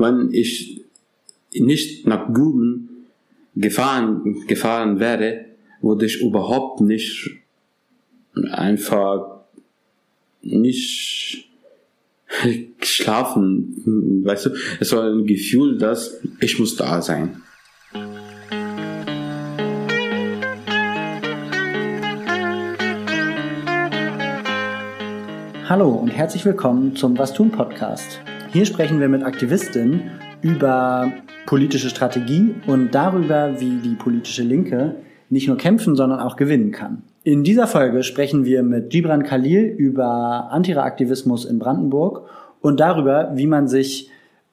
wenn ich nicht nach Guben gefahren, gefahren wäre, würde ich überhaupt nicht einfach nicht schlafen. Weißt du, es war ein Gefühl, dass ich muss da sein. Hallo und herzlich willkommen zum Was tun Podcast. Hier sprechen wir mit Aktivistinnen über politische Strategie und darüber, wie die politische Linke nicht nur kämpfen, sondern auch gewinnen kann. In dieser Folge sprechen wir mit Gibran Khalil über Antiraaktivismus in Brandenburg und darüber, wie man sich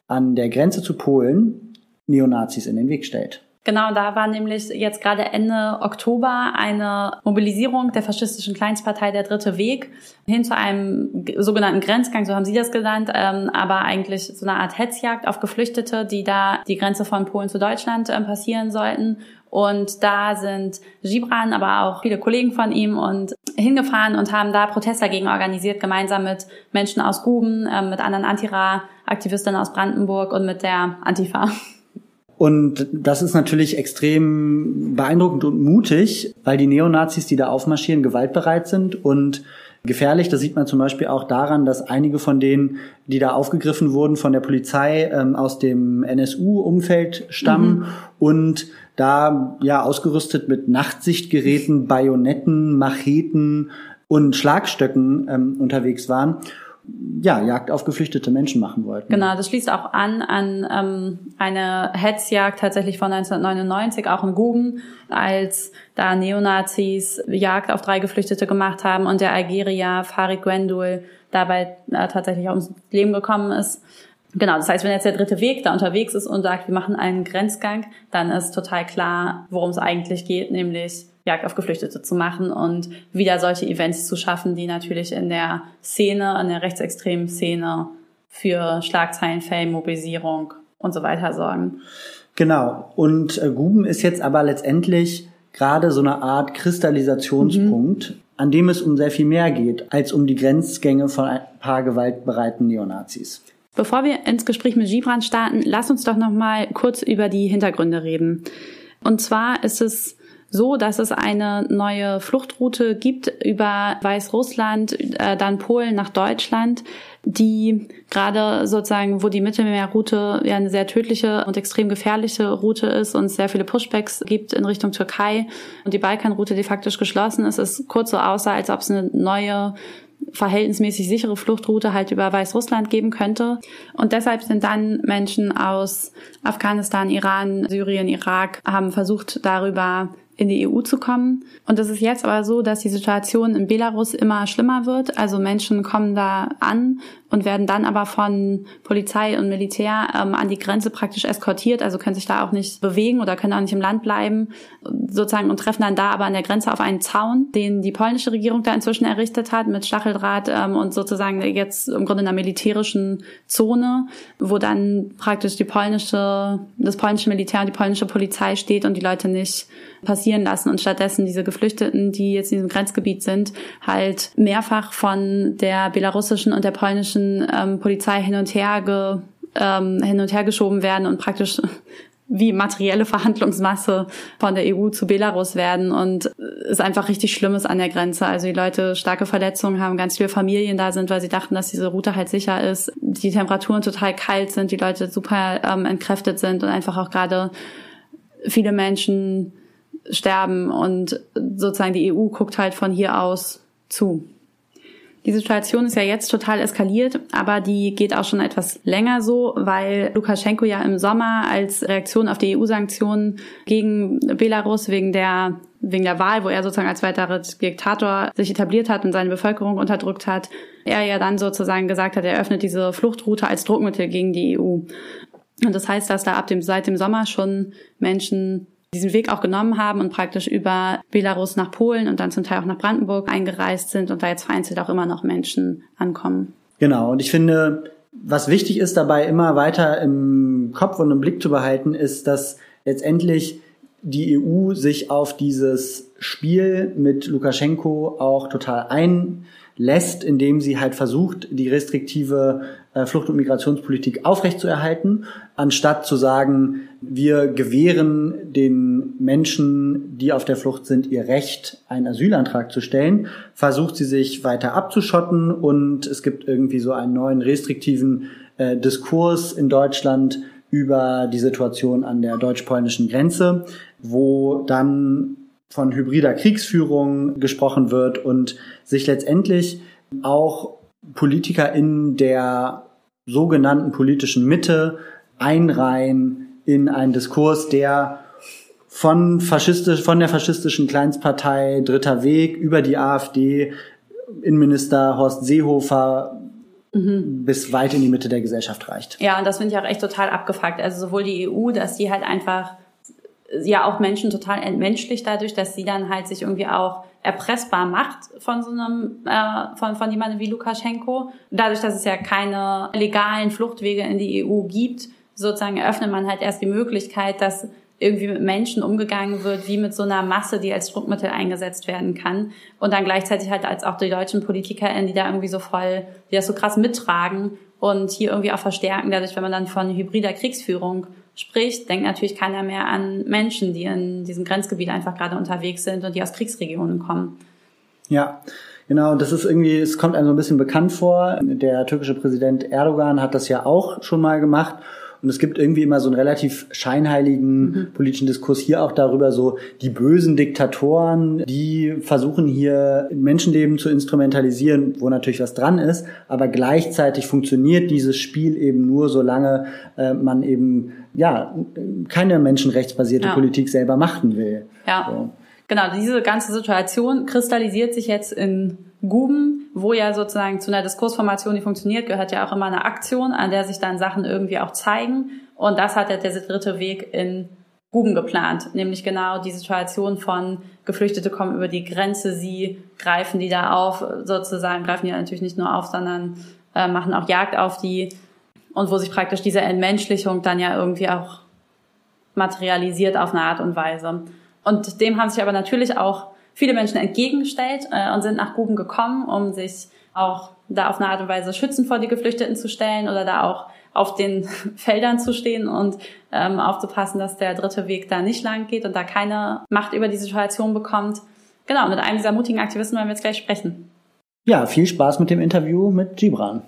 an der Grenze zu Polen Neonazis in den Weg stellt. Genau, da war nämlich jetzt gerade Ende Oktober eine Mobilisierung der faschistischen Kleinstpartei Der Dritte Weg hin zu einem sogenannten Grenzgang, so haben Sie das genannt, ähm, aber eigentlich so eine Art Hetzjagd auf Geflüchtete, die da die Grenze von Polen zu Deutschland ähm, passieren sollten. Und da sind Gibran, aber auch viele Kollegen von ihm und hingefahren und haben da Protest dagegen organisiert, gemeinsam mit Menschen aus Guben, äh, mit anderen Antira-Aktivistinnen aus Brandenburg und mit der Antifa. Und das ist natürlich extrem beeindruckend und mutig, weil die Neonazis, die da aufmarschieren, gewaltbereit sind und gefährlich. Das sieht man zum Beispiel auch daran, dass einige von denen, die da aufgegriffen wurden von der Polizei, ähm, aus dem NSU-Umfeld stammen mhm. und da ja ausgerüstet mit Nachtsichtgeräten, Bajonetten, Macheten und Schlagstöcken ähm, unterwegs waren ja, Jagd auf geflüchtete Menschen machen wollten. Genau, das schließt auch an an ähm, eine Hetzjagd tatsächlich von 1999, auch in Guben, als da Neonazis Jagd auf drei Geflüchtete gemacht haben und der Algerier Farid Gwendul dabei äh, tatsächlich ums Leben gekommen ist. Genau, das heißt, wenn jetzt der dritte Weg da unterwegs ist und sagt, wir machen einen Grenzgang, dann ist total klar, worum es eigentlich geht, nämlich Jagd auf Geflüchtete zu machen und wieder solche Events zu schaffen, die natürlich in der Szene, in der rechtsextremen Szene für Schlagzeilen, Fame, Mobilisierung und so weiter sorgen. Genau. Und äh, Guben ist jetzt aber letztendlich gerade so eine Art Kristallisationspunkt, mhm. an dem es um sehr viel mehr geht, als um die Grenzgänge von ein paar gewaltbereiten Neonazis. Bevor wir ins Gespräch mit Gibran starten, lass uns doch noch mal kurz über die Hintergründe reden. Und zwar ist es so, dass es eine neue Fluchtroute gibt über Weißrussland, äh, dann Polen nach Deutschland, die gerade sozusagen, wo die Mittelmeerroute ja eine sehr tödliche und extrem gefährliche Route ist und sehr viele Pushbacks gibt in Richtung Türkei und die Balkanroute, die faktisch geschlossen ist, ist kurz so aussah, als ob es eine neue verhältnismäßig sichere Fluchtroute halt über Weißrussland geben könnte. Und deshalb sind dann Menschen aus Afghanistan, Iran, Syrien, Irak, haben versucht, darüber in die EU zu kommen. Und es ist jetzt aber so, dass die Situation in Belarus immer schlimmer wird. Also Menschen kommen da an und werden dann aber von Polizei und Militär ähm, an die Grenze praktisch eskortiert, also können sich da auch nicht bewegen oder können auch nicht im Land bleiben, sozusagen und treffen dann da aber an der Grenze auf einen Zaun, den die polnische Regierung da inzwischen errichtet hat mit Stacheldraht ähm, und sozusagen jetzt im Grunde in einer militärischen Zone, wo dann praktisch die polnische, das polnische Militär und die polnische Polizei steht und die Leute nicht passieren lassen und stattdessen diese Geflüchteten, die jetzt in diesem Grenzgebiet sind, halt mehrfach von der belarussischen und der polnischen deutschen ähm, Polizei hin und her ge, ähm, hin und her geschoben werden und praktisch wie materielle Verhandlungsmasse von der EU zu Belarus werden und es einfach richtig Schlimmes an der Grenze. Also die Leute starke Verletzungen haben, ganz viele Familien da sind, weil sie dachten, dass diese Route halt sicher ist. Die Temperaturen total kalt sind, die Leute super ähm, entkräftet sind und einfach auch gerade viele Menschen sterben und sozusagen die EU guckt halt von hier aus zu. Die Situation ist ja jetzt total eskaliert, aber die geht auch schon etwas länger so, weil Lukaschenko ja im Sommer als Reaktion auf die EU-Sanktionen gegen Belarus wegen der wegen der Wahl, wo er sozusagen als weiterer Diktator sich etabliert hat und seine Bevölkerung unterdrückt hat, er ja dann sozusagen gesagt hat, er öffnet diese Fluchtroute als Druckmittel gegen die EU. Und das heißt, dass da ab dem, seit dem Sommer schon Menschen diesen Weg auch genommen haben und praktisch über Belarus nach Polen und dann zum Teil auch nach Brandenburg eingereist sind und da jetzt vereinzelt auch immer noch Menschen ankommen. Genau, und ich finde, was wichtig ist dabei immer weiter im Kopf und im Blick zu behalten, ist, dass letztendlich die EU sich auf dieses Spiel mit Lukaschenko auch total einlässt, indem sie halt versucht, die restriktive äh, Flucht- und Migrationspolitik aufrechtzuerhalten, anstatt zu sagen, wir gewähren den Menschen, die auf der Flucht sind, ihr Recht, einen Asylantrag zu stellen, versucht sie sich weiter abzuschotten und es gibt irgendwie so einen neuen restriktiven äh, Diskurs in Deutschland über die Situation an der deutsch-polnischen Grenze, wo dann von hybrider Kriegsführung gesprochen wird und sich letztendlich auch Politiker in der sogenannten politischen Mitte einreihen in einen Diskurs, der von faschistisch, von der faschistischen Kleinstpartei Dritter Weg über die AfD, Innenminister Horst Seehofer mhm. bis weit in die Mitte der Gesellschaft reicht. Ja, und das finde ich auch echt total abgefuckt. Also sowohl die EU, dass die halt einfach ja auch Menschen total entmenschlicht dadurch, dass sie dann halt sich irgendwie auch erpressbar macht von so einem äh, von von jemandem wie Lukaschenko. Dadurch, dass es ja keine legalen Fluchtwege in die EU gibt, sozusagen eröffnet man halt erst die Möglichkeit, dass irgendwie mit Menschen umgegangen wird, wie mit so einer Masse, die als Druckmittel eingesetzt werden kann. Und dann gleichzeitig halt als auch die deutschen PolitikerInnen, die da irgendwie so voll, die das so krass mittragen und hier irgendwie auch verstärken, dadurch, wenn man dann von hybrider Kriegsführung spricht, denkt natürlich keiner mehr an Menschen, die in diesem Grenzgebiet einfach gerade unterwegs sind und die aus Kriegsregionen kommen. Ja, Genau, das ist irgendwie, es kommt einem so ein bisschen bekannt vor. Der türkische Präsident Erdogan hat das ja auch schon mal gemacht und es gibt irgendwie immer so einen relativ scheinheiligen mhm. politischen Diskurs hier auch darüber, so die bösen Diktatoren, die versuchen hier Menschenleben zu instrumentalisieren, wo natürlich was dran ist, aber gleichzeitig funktioniert dieses Spiel eben nur, solange äh, man eben ja keine menschenrechtsbasierte ja. Politik selber machen will. Ja. So. Genau, diese ganze Situation kristallisiert sich jetzt in Guben, wo ja sozusagen zu einer Diskursformation, die funktioniert, gehört ja auch immer eine Aktion, an der sich dann Sachen irgendwie auch zeigen. Und das hat ja der dritte Weg in Guben geplant, nämlich genau die Situation von Geflüchtete kommen über die Grenze, sie greifen die da auf, sozusagen greifen die natürlich nicht nur auf, sondern äh, machen auch Jagd auf die und wo sich praktisch diese Entmenschlichung dann ja irgendwie auch materialisiert auf eine Art und Weise. Und dem haben sich aber natürlich auch viele Menschen entgegengestellt äh, und sind nach Guben gekommen, um sich auch da auf eine Art und Weise schützen vor die Geflüchteten zu stellen oder da auch auf den Feldern zu stehen und ähm, aufzupassen, dass der dritte Weg da nicht lang geht und da keine Macht über die Situation bekommt. Genau, mit einem dieser mutigen Aktivisten wollen wir jetzt gleich sprechen. Ja, viel Spaß mit dem Interview mit Gibran.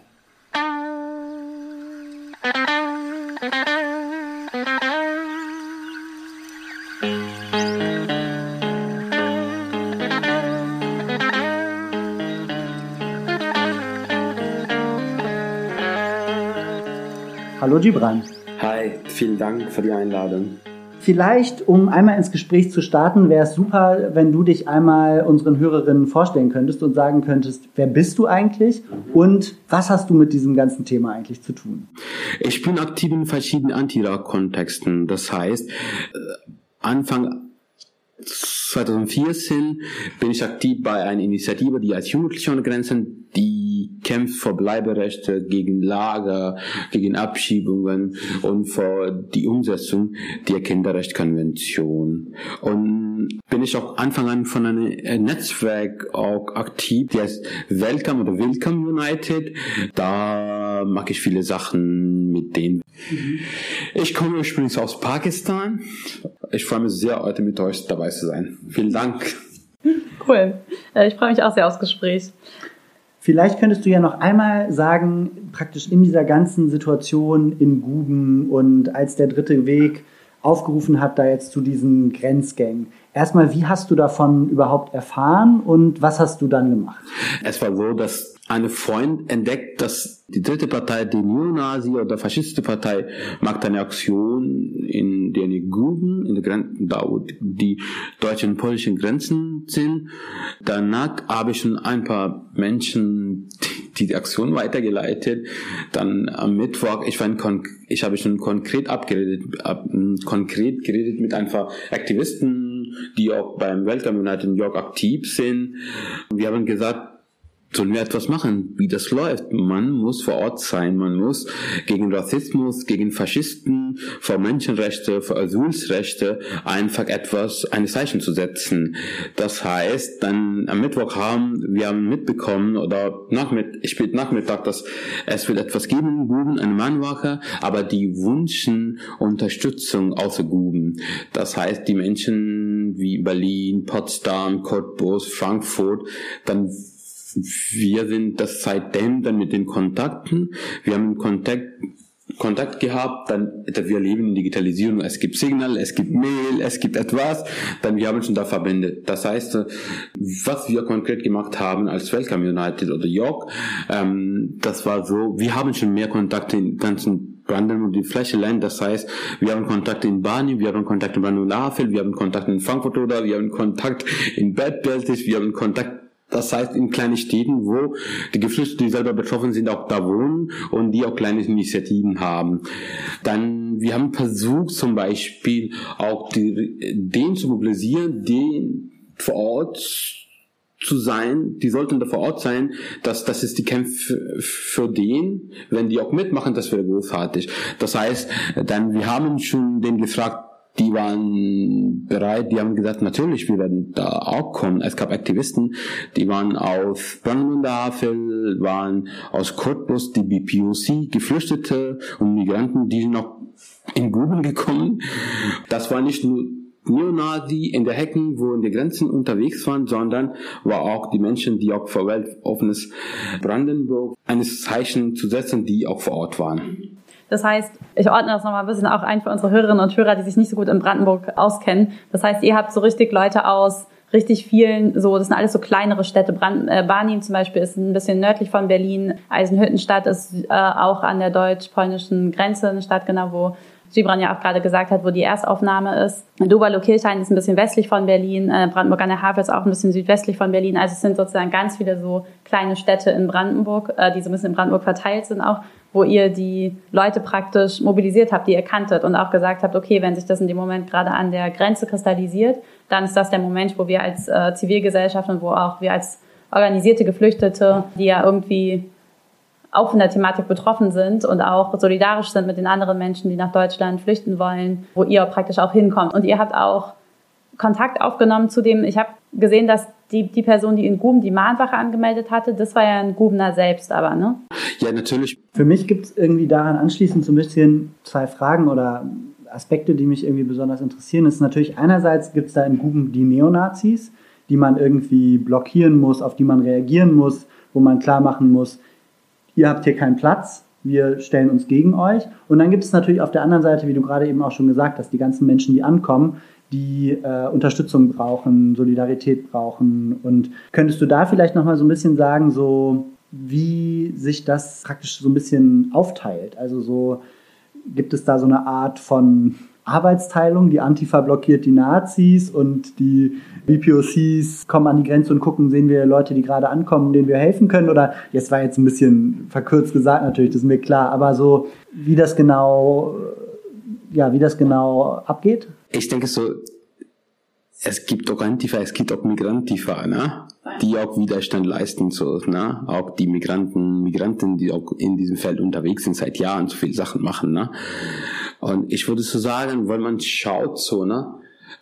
Hallo Gibran. Hi, vielen Dank für die Einladung. Vielleicht, um einmal ins Gespräch zu starten, wäre es super, wenn du dich einmal unseren Hörerinnen vorstellen könntest und sagen könntest, wer bist du eigentlich und was hast du mit diesem ganzen Thema eigentlich zu tun? Ich bin aktiv in verschiedenen Anti-Kontexten. Das heißt, äh, Anfang 2014 bin ich aktiv bei einer Initiative, die als Jugendliche ohne Grenzen, die kämpft vor Bleiberechte, gegen Lager, gegen Abschiebungen und vor die Umsetzung der Kinderrechtskonvention. Und bin ich auch Anfang an von einem äh, Netzwerk auch aktiv, die heißt Welcome oder Welcome United. Da mache ich viele Sachen mit denen. Mhm. Ich komme ursprünglich aus Pakistan. Ich freue mich sehr, heute mit euch dabei zu sein. Vielen Dank. Cool. Äh, ich freue mich auch sehr aufs Gespräch. Vielleicht könntest du ja noch einmal sagen, praktisch in dieser ganzen Situation in Guben und als der dritte Weg aufgerufen hat, da jetzt zu diesen Grenzgängen. Erstmal, wie hast du davon überhaupt erfahren und was hast du dann gemacht? Es war so, dass eine Freund entdeckt, dass die dritte Partei, die Neonazi oder faschistische Partei, macht eine Aktion in den Gruben, in der Grenzen, da wo die deutschen und polnischen Grenzen sind. Danach habe ich schon ein paar Menschen die, die Aktion weitergeleitet. Dann am Mittwoch, ich, war in ich habe schon konkret abgeredet, ab, konkret geredet mit ein paar Aktivisten, die auch beim Welcome United New York aktiv sind. Wir haben gesagt, sollen wir etwas machen, wie das läuft. Man muss vor Ort sein, man muss gegen Rassismus, gegen Faschisten, für Menschenrechte, für Asylsrechte einfach etwas, ein Zeichen zu setzen. Das heißt, dann am Mittwoch haben wir haben mitbekommen oder Nachmittag, spät Nachmittag, dass es wird etwas geben, Guben, eine Mannwache, aber die wünschen Unterstützung außer Guben. Das heißt, die Menschen wie Berlin, Potsdam, Cottbus, Frankfurt, dann wir sind das seitdem dann mit den Kontakten. Wir haben Kontakt Kontakt gehabt, dann wir leben in Digitalisierung, es gibt Signal, es gibt Mail, es gibt etwas, dann wir haben schon da verbindet. Das heißt, was wir konkret gemacht haben als Welcome United oder York, ähm, das war so, wir haben schon mehr Kontakte in ganzen Brandenburg die Fläche lernen. Das heißt, wir haben Kontakte in Bani, wir haben Kontakte in Brandenburg wir haben Kontakte in Frankfurt oder wir haben Kontakt in Bad Beltis, wir haben Kontakt das heißt, in kleinen Städten, wo die Geflüchteten, die selber betroffen sind, auch da wohnen und die auch kleine Initiativen haben. Dann, wir haben versucht, zum Beispiel auch die, den zu mobilisieren, den vor Ort zu sein, die sollten da vor Ort sein, dass das ist die Kämpfe für den, wenn die auch mitmachen, das wäre großartig. Das heißt, dann wir haben schon den gefragt, die waren bereit, die haben gesagt, natürlich, wir werden da auch kommen. Es gab Aktivisten, die waren aus Brandenburger Havel, waren aus Cottbus, die BPOC, Geflüchtete und Migranten, die noch in Gruben gekommen. Das war nicht nur Neonazi in der Hecken, wo in den Grenzen unterwegs waren, sondern war auch die Menschen, die auch für weltoffenes Brandenburg eines Zeichen zu setzen, die auch vor Ort waren. Das heißt, ich ordne das nochmal ein bisschen auch ein für unsere Hörerinnen und Hörer, die sich nicht so gut in Brandenburg auskennen. Das heißt, ihr habt so richtig Leute aus richtig vielen, so, das sind alles so kleinere Städte. Brand, äh, Barnim zum Beispiel ist ein bisschen nördlich von Berlin. Eisenhüttenstadt ist äh, auch an der deutsch-polnischen Grenze eine Stadt, genau, wo Gibran ja auch gerade gesagt hat, wo die Erstaufnahme ist. Dobalo-Kirchhain ist ein bisschen westlich von Berlin, äh, Brandenburg an der Havel ist auch ein bisschen südwestlich von Berlin. Also es sind sozusagen ganz viele so kleine Städte in Brandenburg, äh, die so ein bisschen in Brandenburg verteilt sind auch wo ihr die Leute praktisch mobilisiert habt, die ihr kanntet und auch gesagt habt, okay, wenn sich das in dem Moment gerade an der Grenze kristallisiert, dann ist das der Moment, wo wir als äh, Zivilgesellschaft und wo auch wir als organisierte Geflüchtete, die ja irgendwie auch von der Thematik betroffen sind und auch solidarisch sind mit den anderen Menschen, die nach Deutschland flüchten wollen, wo ihr praktisch auch hinkommt. Und ihr habt auch Kontakt aufgenommen zu dem, ich habe gesehen, dass die, die Person, die in Guben die Mahnwache angemeldet hatte, das war ja ein Gubener selbst aber, ne? Ja, natürlich. Für mich gibt es irgendwie daran anschließend so ein bisschen zwei Fragen oder Aspekte, die mich irgendwie besonders interessieren. Das ist natürlich einerseits gibt es da in Guben die Neonazis, die man irgendwie blockieren muss, auf die man reagieren muss, wo man klar machen muss, ihr habt hier keinen Platz, wir stellen uns gegen euch. Und dann gibt es natürlich auf der anderen Seite, wie du gerade eben auch schon gesagt hast, die ganzen Menschen, die ankommen, die äh, Unterstützung brauchen, Solidarität brauchen. Und könntest du da vielleicht nochmal so ein bisschen sagen, so wie sich das praktisch so ein bisschen aufteilt? Also so gibt es da so eine Art von Arbeitsteilung, die Antifa blockiert die Nazis und die BPOCs kommen an die Grenze und gucken, sehen wir Leute, die gerade ankommen, denen wir helfen können? Oder jetzt war jetzt ein bisschen verkürzt gesagt natürlich, das ist mir klar, aber so wie das genau, ja, wie das genau abgeht? Ich denke so, es gibt auch Antifa, es gibt auch Migrantifa, ne? die auch Widerstand leisten, so, ne? auch die Migranten, Migranten, die auch in diesem Feld unterwegs sind, seit Jahren so viele Sachen machen. Ne? Und ich würde so sagen, weil man schaut so, ne?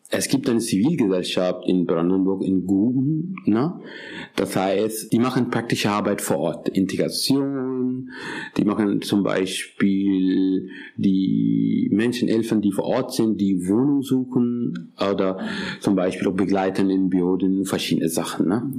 es gibt eine Zivilgesellschaft in Brandenburg, in Guben, ne? Das heißt, die machen praktische Arbeit vor Ort, Integration, die machen zum Beispiel die Menschenelfen, die vor Ort sind, die Wohnung suchen oder zum Beispiel auch begleiten in Bioden, verschiedene Sachen, ne?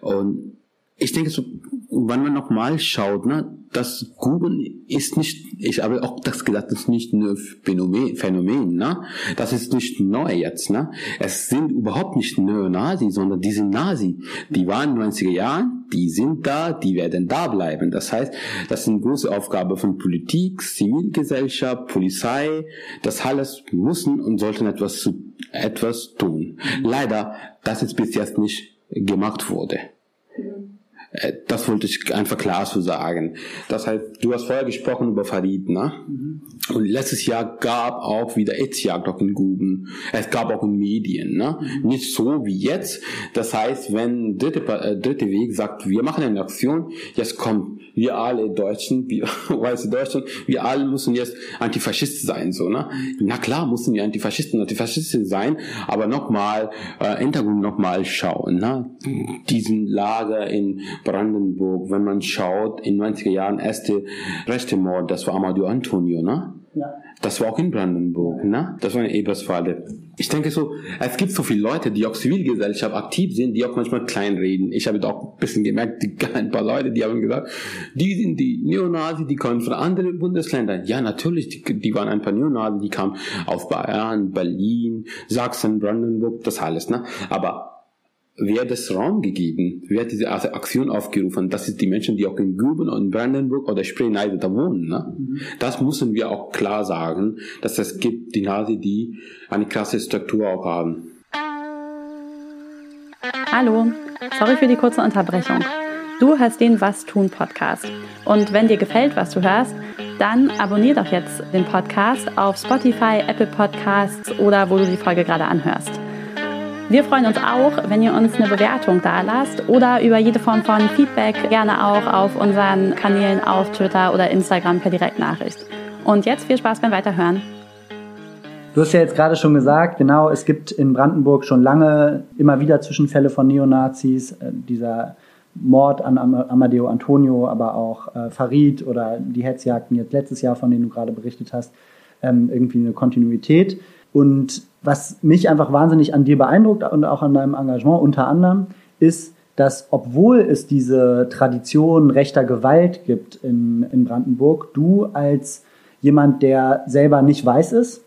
Und ich denke so, wenn man nochmal schaut, ne, das Googeln ist nicht, ich habe auch das gesagt, das ist nicht ein Phänomen, Phänomen, ne? Das ist nicht neu jetzt, ne? Es sind überhaupt nicht Neonazi, sondern die sind Nazi. Die waren in den 90er Jahren, die sind da, die werden da bleiben. Das heißt, das eine große Aufgabe von Politik, Zivilgesellschaft, Polizei. Das alles müssen und sollten etwas, etwas tun. Leider, das ist bis jetzt nicht gemacht wurde. Äh, das wollte ich einfach klar zu sagen. Das heißt, du hast vorher gesprochen über Farid, ne? Mhm. Und letztes Jahr gab auch wieder Etzjagd auch in Guben. Es gab auch in Medien, ne? Mhm. Nicht so wie jetzt. Das heißt, wenn dritte, äh, dritte Weg sagt, wir machen eine Aktion, jetzt kommt wir alle Deutschen, wir weiße Deutschen, wir alle müssen jetzt Antifaschisten sein, so, ne? Na klar, müssen wir Antifaschisten, Antifaschisten sein, aber nochmal, äh, Hintergrund nochmal schauen, ne? Diesen Lager in Brandenburg, wenn man schaut, in 90er Jahren erste rechte Mord, das war Amadeo Antonio, ne? Ja. Das war auch in Brandenburg, ne? Das war eine Eberswalde. Ich denke so, es gibt so viele Leute, die auch Zivilgesellschaft aktiv sind, die auch manchmal klein reden. Ich habe auch ein bisschen gemerkt, die, ein paar Leute, die haben gesagt, die sind die Neonazi, die kommen von anderen Bundesländern. Ja, natürlich, die, die waren ein paar Neonazi, die kamen aus Bayern, Berlin, Sachsen, Brandenburg, das alles, ne? Aber wer das Raum gegeben, wer hat diese Aktion aufgerufen, das ist die Menschen, die auch in Guben und Brandenburg oder Spree-Neide da wohnen. Ne? Mhm. Das müssen wir auch klar sagen, dass es gibt die Nase, die eine krasse Struktur auch haben. Hallo, sorry für die kurze Unterbrechung. Du hörst den Was tun Podcast. Und wenn dir gefällt, was du hörst, dann abonnier doch jetzt den Podcast auf Spotify, Apple Podcasts oder wo du die Folge gerade anhörst. Wir freuen uns auch, wenn ihr uns eine Bewertung da lasst oder über jede Form von Feedback gerne auch auf unseren Kanälen auf Twitter oder Instagram per Direktnachricht. Und jetzt viel Spaß beim Weiterhören. Du hast ja jetzt gerade schon gesagt, genau, es gibt in Brandenburg schon lange immer wieder Zwischenfälle von Neonazis. Äh, dieser Mord an Amadeo Antonio, aber auch äh, Farid oder die Hetzjagden jetzt letztes Jahr, von denen du gerade berichtet hast, ähm, irgendwie eine Kontinuität. Und was mich einfach wahnsinnig an dir beeindruckt und auch an deinem Engagement unter anderem, ist, dass obwohl es diese Tradition rechter Gewalt gibt in, in Brandenburg, du als jemand, der selber nicht weiß ist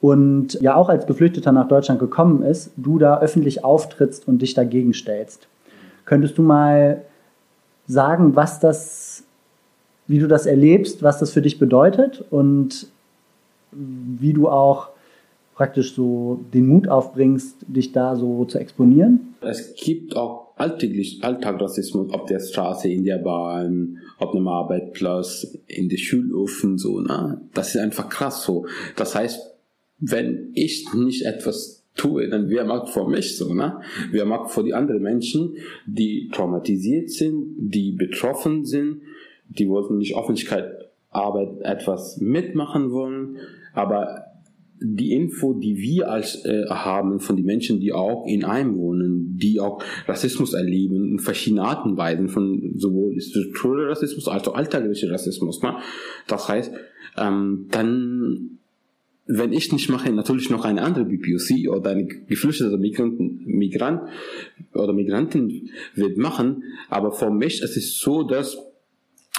und ja auch als Geflüchteter nach Deutschland gekommen ist, du da öffentlich auftrittst und dich dagegen stellst. Könntest du mal sagen, was das, wie du das erlebst, was das für dich bedeutet und wie du auch praktisch so den Mut aufbringst, dich da so zu exponieren? Es gibt auch alltäglich Alltagrassismus auf der Straße, in der Bahn, auf einem Arbeitsplatz, in der Schulöfen, so, ne? Das ist einfach krass so. Das heißt, wenn ich nicht etwas tue, dann wer macht vor mich so, ne? Wer macht vor die anderen Menschen, die traumatisiert sind, die betroffen sind, die wollten nicht Öffentlichkeit Arbeit etwas mitmachen wollen, aber die Info, die wir als äh, haben von den Menschen, die auch in einem wohnen, die auch Rassismus erleben, in verschiedenen Arten und Weisen, von sowohl struktureller Rassismus als auch alltäglicher Rassismus. Ne? Das heißt, ähm, dann, wenn ich nicht mache, natürlich noch eine andere BPOC oder eine geflüchtete Migranten, Migrant oder Migrantin wird machen, aber für mich es ist so, dass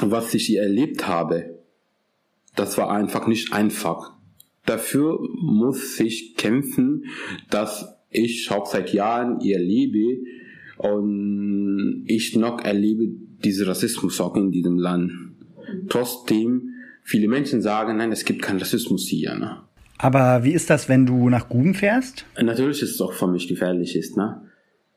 was ich hier erlebt habe, das war einfach nicht einfach Dafür muss ich kämpfen, dass ich auch seit Jahren ihr lebe und ich noch erlebe diesen Rassismus auch in diesem Land. Trotzdem, viele Menschen sagen, nein, es gibt keinen Rassismus hier. Ne? Aber wie ist das, wenn du nach Guben fährst? Natürlich ist es auch für mich gefährlich ist, ne?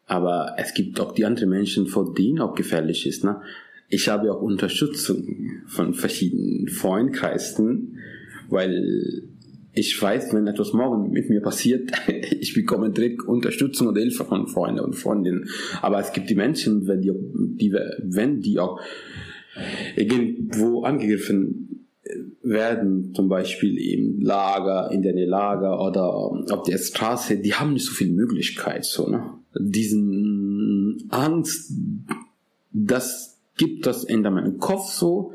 Aber es gibt auch die anderen Menschen, vor denen auch gefährlich ist, ne? Ich habe auch Unterstützung von verschiedenen Freundkreisen, weil ich weiß, wenn etwas morgen mit mir passiert, ich bekomme direkt Unterstützung und Hilfe von Freunden und Freundinnen. Aber es gibt die Menschen, wenn die, die wenn die auch irgendwo angegriffen werden, zum Beispiel im Lager, in der Lager oder auf der Straße, die haben nicht so viel Möglichkeit, so, ne? Diesen Angst, das gibt das in meinem Kopf so,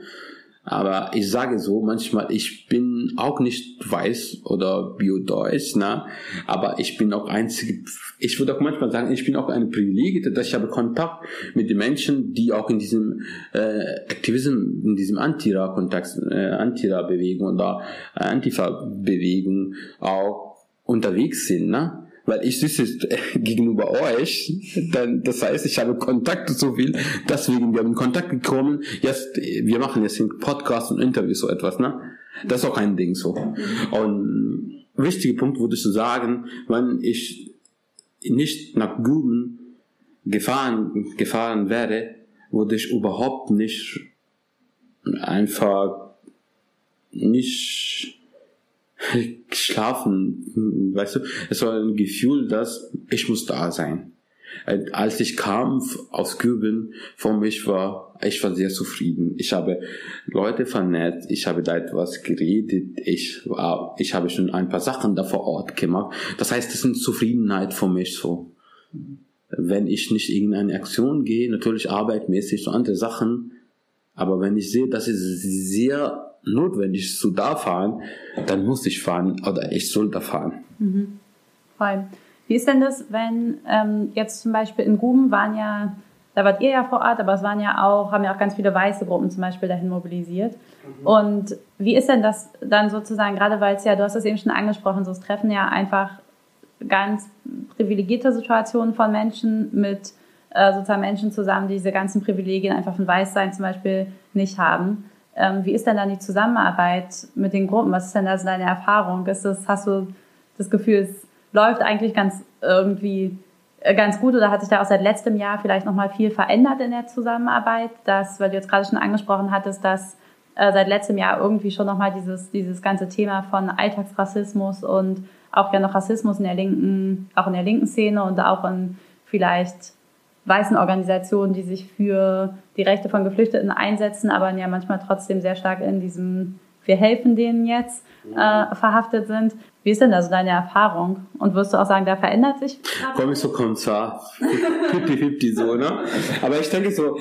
aber ich sage so, manchmal, ich bin auch nicht weiß oder biodeutsch, ne? aber ich bin auch einzige, ich würde auch manchmal sagen, ich bin auch eine Privilegierte, dass ich habe Kontakt mit den Menschen, die auch in diesem äh, Aktivismus, in diesem Antira-Kontakt, äh, Antira-Bewegung oder Antifa-Bewegung auch unterwegs sind. Ne? Weil ich sitze gegenüber euch, dann, das heißt, ich habe Kontakte so viel, deswegen, wir haben in Kontakt gekommen, jetzt, wir machen jetzt einen Podcast und Interviews so etwas, ne? Das ist auch ein Ding so. Und wichtiger Punkt würde ich sagen, wenn ich nicht nach Guben gefahren, gefahren wäre, wurde ich überhaupt nicht einfach nicht schlafen, weißt du, es war ein Gefühl, dass ich muss da sein. Als ich kam aus Küben, für mich war, ich war sehr zufrieden. Ich habe Leute vernetzt, ich habe da etwas geredet, ich war, ich habe schon ein paar Sachen da vor Ort gemacht. Das heißt, das ist Zufriedenheit für mich so. Wenn ich nicht in eine Aktion gehe, natürlich arbeitmäßig, so andere Sachen, aber wenn ich sehe, dass es sehr notwendig ist, zu da fahren, dann muss ich fahren oder ich soll da fahren. Mhm. Voll. Wie ist denn das, wenn ähm, jetzt zum Beispiel in Guben waren ja, da wart ihr ja vor Ort, aber es waren ja auch, haben ja auch ganz viele weiße Gruppen zum Beispiel dahin mobilisiert. Mhm. Und wie ist denn das dann sozusagen, gerade weil es ja, du hast es eben schon angesprochen, so es treffen ja einfach ganz privilegierte Situationen von Menschen mit äh, sozusagen Menschen zusammen, die diese ganzen Privilegien einfach von Weißsein zum Beispiel nicht haben. Ähm, wie ist denn dann die Zusammenarbeit mit den Gruppen? Was ist denn da so deine Erfahrung? Ist das, hast du das Gefühl, es läuft eigentlich ganz irgendwie äh, ganz gut oder hat sich da auch seit letztem Jahr vielleicht nochmal viel verändert in der Zusammenarbeit? Das, weil du jetzt gerade schon angesprochen hattest, dass äh, seit letztem Jahr irgendwie schon nochmal dieses, dieses ganze Thema von Alltagsrassismus und auch ja noch Rassismus in der linken, auch in der linken Szene und auch in vielleicht weißen Organisationen, die sich für die Rechte von Geflüchteten einsetzen, aber ja manchmal trotzdem sehr stark in diesem wir helfen denen jetzt äh, verhaftet sind. Wie ist denn da so deine Erfahrung? Und wirst du auch sagen, da verändert sich? Komm ich so Kommissar. 50-50 so, ne? Aber ich denke so,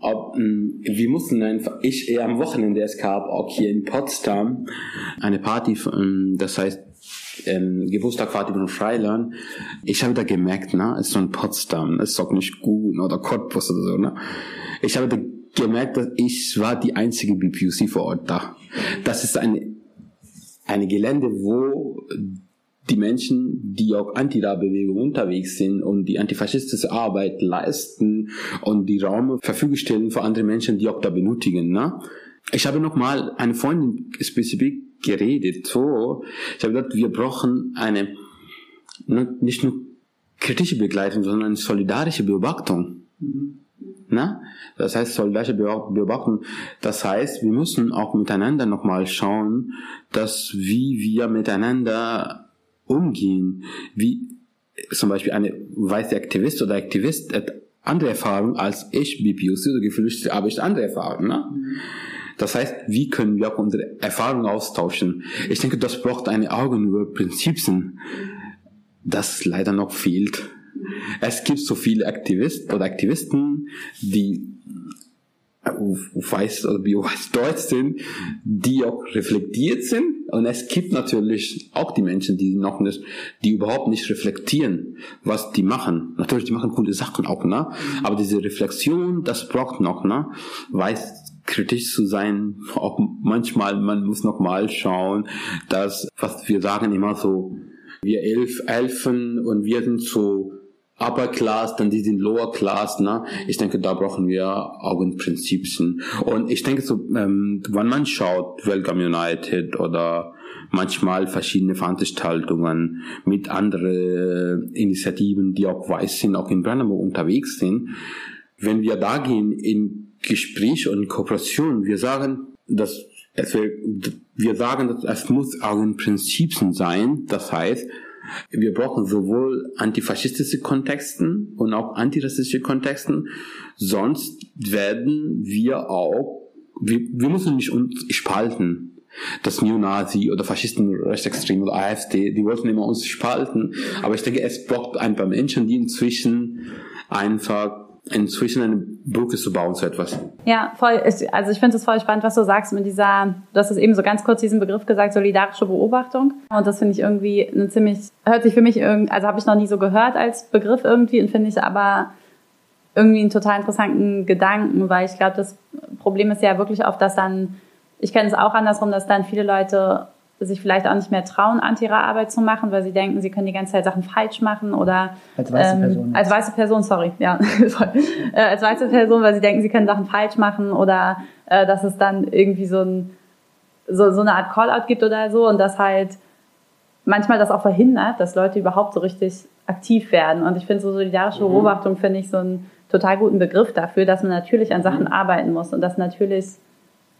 ob, hm, wir mussten einfach, ich eher am Wochenende, es gab auch hier in Potsdam eine Party, hm, das heißt ähm, Geburtstagparty von Freiland, ich habe da gemerkt, ne, ist so ein Potsdam, ist doch nicht gut oder Cottbus oder so, ne. Ich habe da gemerkt, dass ich war die einzige BPUC vor Ort da. Das ist eine, eine Gelände, wo die Menschen, die auch Anti-Ra-Bewegung unterwegs sind und die antifaschistische Arbeit leisten und die Räume verfügung stellen für andere Menschen, die auch da benötigen. Ne? Ich habe noch mal eine Freundin spezifisch geredet. So, ich habe gesagt, wir brauchen eine nicht nur kritische Begleitung, sondern eine solidarische Beobachtung. Mhm. Na? Das heißt, solidarische Beobachtung. Das heißt, wir müssen auch miteinander nochmal schauen, dass wie wir miteinander umgehen, wie zum Beispiel eine weiße Aktivist oder Aktivist hat andere Erfahrung als ich, BPUC oder Geflüchtete, aber ich andere Erfahrung. Ne? Mhm. Das heißt, wie können wir auch unsere Erfahrungen austauschen? Ich denke, das braucht eine Augen über Prinzipien, das leider noch fehlt. Es gibt so viele Aktivisten oder Aktivisten, die weiß oder weiß Deutsch sind, die auch reflektiert sind. Und es gibt natürlich auch die Menschen, die noch nicht, die überhaupt nicht reflektieren, was die machen. Natürlich, die machen coole Sachen auch, ne? Aber diese Reflexion, das braucht noch, ne? Weiß kritisch zu sein, auch manchmal, man muss noch mal schauen, dass, was wir sagen immer so, wir elf, Elfen und wir sind so Upper Class, dann die sind Lower Class, ne? Ich denke, da brauchen wir Augenprinzipien. Und ich denke so, ähm, wenn man schaut, Welcome United oder manchmal verschiedene Veranstaltungen mit anderen Initiativen, die auch weiß sind, auch in Brandenburg unterwegs sind, wenn wir da gehen in Gespräch und Kooperation, wir sagen, dass es, wir sagen, dass es muss Augenprinzipien sein, das heißt, wir brauchen sowohl antifaschistische Kontexten und auch antirassistische Kontexten, sonst werden wir auch, wir, wir müssen nicht uns spalten. Das Neonazi oder Faschisten, Rechtsextrem oder AfD, die wollten immer uns spalten. Aber ich denke, es braucht ein paar Menschen, die inzwischen einfach inzwischen eine Brücke zu bauen zu etwas. Ja, voll. Also ich finde es voll spannend, was du sagst mit dieser, du hast es eben so ganz kurz diesen Begriff gesagt, solidarische Beobachtung. Und das finde ich irgendwie eine ziemlich, hört sich für mich irgendwie, also habe ich noch nie so gehört als Begriff irgendwie und finde ich aber irgendwie einen total interessanten Gedanken, weil ich glaube, das Problem ist ja wirklich oft, dass dann, ich kenne es auch andersrum, dass dann viele Leute sich vielleicht auch nicht mehr trauen, Antira-Arbeit zu machen, weil sie denken, sie können die ganze Zeit Sachen falsch machen oder als weiße ähm, Person. Als weiße Person, sorry, ja, äh, als weiße Person, weil sie denken, sie können Sachen falsch machen oder äh, dass es dann irgendwie so, ein, so, so eine Art Call-out gibt oder so und das halt manchmal das auch verhindert, dass Leute überhaupt so richtig aktiv werden. Und ich finde so solidarische mhm. Beobachtung finde ich so ein total guten Begriff dafür, dass man natürlich an Sachen arbeiten muss und dass natürlich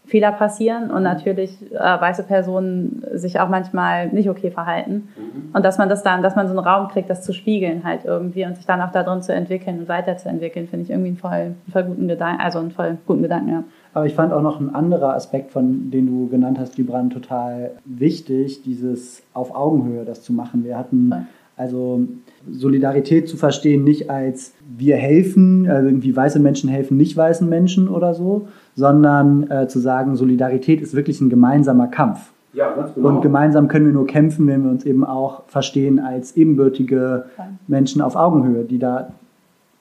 Fehler passieren und natürlich äh, weiße Personen sich auch manchmal nicht okay verhalten. Mhm. Und dass man das dann, dass man so einen Raum kriegt, das zu spiegeln halt irgendwie und sich dann auch darin zu entwickeln und weiterzuentwickeln, finde ich irgendwie einen voll, einen voll guten Gedanken, also einen voll guten Gedanken, ja. Aber ich fand auch noch ein anderer Aspekt, von den du genannt hast, Gibran, total wichtig, dieses auf Augenhöhe das zu machen. Wir hatten also Solidarität zu verstehen, nicht als wir helfen, also irgendwie weiße Menschen helfen nicht weißen Menschen oder so, sondern äh, zu sagen, Solidarität ist wirklich ein gemeinsamer Kampf. Ja, ganz genau. Und gemeinsam können wir nur kämpfen, wenn wir uns eben auch verstehen als ebenbürtige Menschen auf Augenhöhe, die da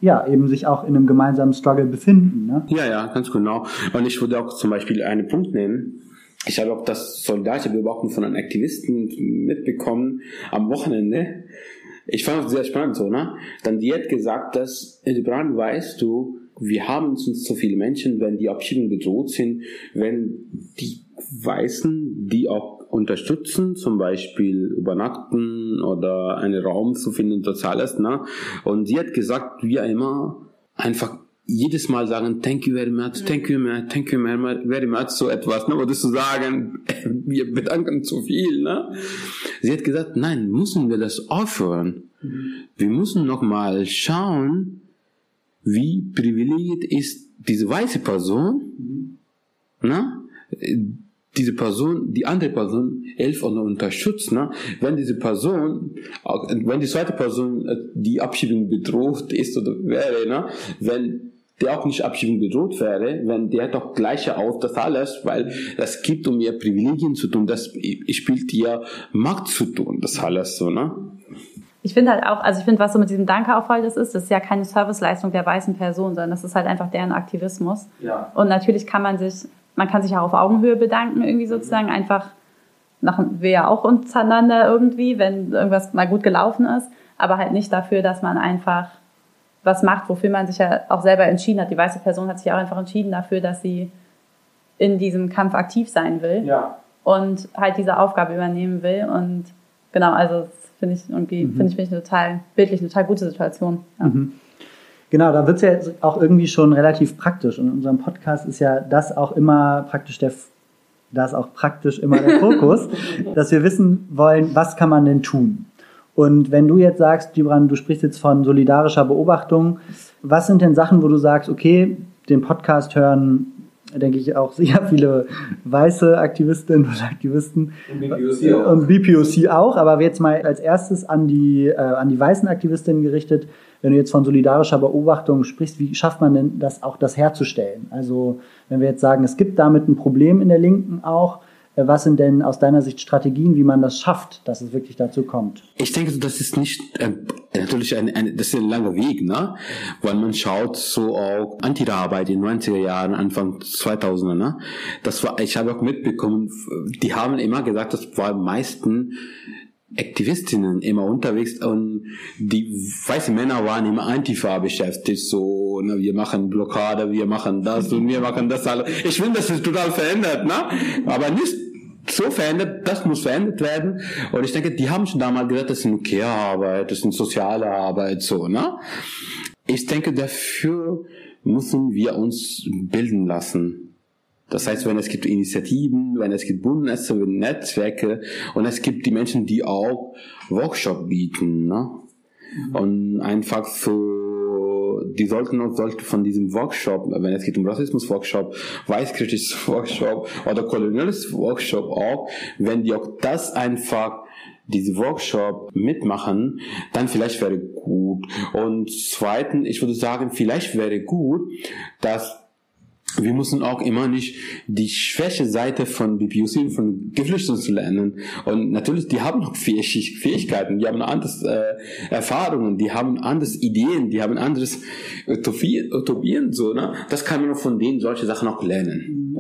ja, eben sich auch in einem gemeinsamen Struggle befinden. Ne? Ja, ja, ganz genau. Und ich würde auch zum Beispiel einen Punkt nennen. Ich habe auch das solidarische Beobachten von einem Aktivisten mitbekommen am Wochenende. Ich fand es sehr spannend so, ne? Dann die hat gesagt, dass, Brand, weißt du, wir haben uns so viele Menschen, wenn die Abschiebungen bedroht sind, wenn die Weißen, die auch unterstützen, zum Beispiel übernachten oder einen Raum zu finden, alles, ne? Und sie hat gesagt, wir immer einfach jedes Mal sagen, thank you very much, thank you, much, thank you very much, so etwas, ne? Oder zu sagen, wir bedanken zu viel, ne? Sie hat gesagt, nein, müssen wir das aufhören. Wir müssen nochmal schauen, wie privilegiert ist diese weiße Person, ne? diese Person, die andere Person hilft und unterstützt. Ne? Wenn diese Person, wenn die zweite Person äh, die Abschiebung bedroht ist oder wäre, ne? wenn der auch nicht Abschiebung bedroht wäre, wenn der doch gleiche auf das alles, weil das gibt um ihr Privilegien zu tun, das spielt ihr Macht zu tun, das alles so, ne? Ich finde halt auch, also ich finde, was so mit diesem Danke aufhalt ist, das ist ja keine Serviceleistung der weißen Person, sondern das ist halt einfach deren Aktivismus. Ja. Und natürlich kann man sich, man kann sich auch auf Augenhöhe bedanken, irgendwie sozusagen. Einfach machen wir ja auch untereinander irgendwie, wenn irgendwas mal gut gelaufen ist, aber halt nicht dafür, dass man einfach was macht, wofür man sich ja auch selber entschieden hat. Die weiße Person hat sich auch einfach entschieden dafür, dass sie in diesem Kampf aktiv sein will ja. und halt diese Aufgabe übernehmen will. Und genau, also finde ich irgendwie, mhm. finde ich, finde ich total bildlich, eine total gute Situation. Ja. Mhm. Genau, da wird es ja jetzt auch irgendwie schon relativ praktisch. Und in unserem Podcast ist ja das auch immer praktisch der, das auch praktisch immer der Fokus, dass wir wissen wollen, was kann man denn tun? Und wenn du jetzt sagst, Gibran, du sprichst jetzt von solidarischer Beobachtung, was sind denn Sachen, wo du sagst, okay, den Podcast hören denke ich, auch sehr viele weiße Aktivistinnen und Aktivisten. Und BPOC auch. Und BPOC auch, aber jetzt mal als erstes an die, äh, an die weißen Aktivistinnen gerichtet. Wenn du jetzt von solidarischer Beobachtung sprichst, wie schafft man denn das auch, das herzustellen? Also, wenn wir jetzt sagen, es gibt damit ein Problem in der Linken auch, was sind denn aus deiner Sicht Strategien, wie man das schafft, dass es wirklich dazu kommt? Ich denke, das ist nicht äh, natürlich ein, ein, das ist ein langer Weg, ne? Weil man schaut so auch Antira-Arbeit in 90er Jahren, Anfang 2000er, ne? Das war, ich habe auch mitbekommen, die haben immer gesagt, das war meisten Aktivistinnen immer unterwegs und die weißen Männer waren immer Antifa beschäftigt, so, ne, wir machen Blockade, wir machen das und wir machen das alles. Ich finde, das ist total verändert, ne? Aber nicht so verändert, das muss verändert werden. Und ich denke, die haben schon damals gesagt, das ist Care-Arbeit, das ist soziale Arbeit, so, ne? Ich denke, dafür müssen wir uns bilden lassen. Das heißt, wenn es gibt Initiativen, wenn es gibt Bundesnetze, Netzwerke und es gibt die Menschen, die auch Workshop bieten, ne? Und einfach für die sollten uns sollte von diesem Workshop, wenn es geht um Rassismus-Workshop, weißkritisches Workshop oder koloniales Workshop auch, wenn die auch das einfach diese Workshop mitmachen, dann vielleicht wäre gut. Und zweitens, ich würde sagen, vielleicht wäre gut, dass wir müssen auch immer nicht die schwäche Seite von BPUC, von Geflüchteten zu lernen. Und natürlich, die haben noch Fähigkeiten, die haben anderes äh, Erfahrungen, die haben anderes Ideen, die haben anderes Utopie, Utopien, so, ne? Das kann man von denen solche Sachen auch lernen.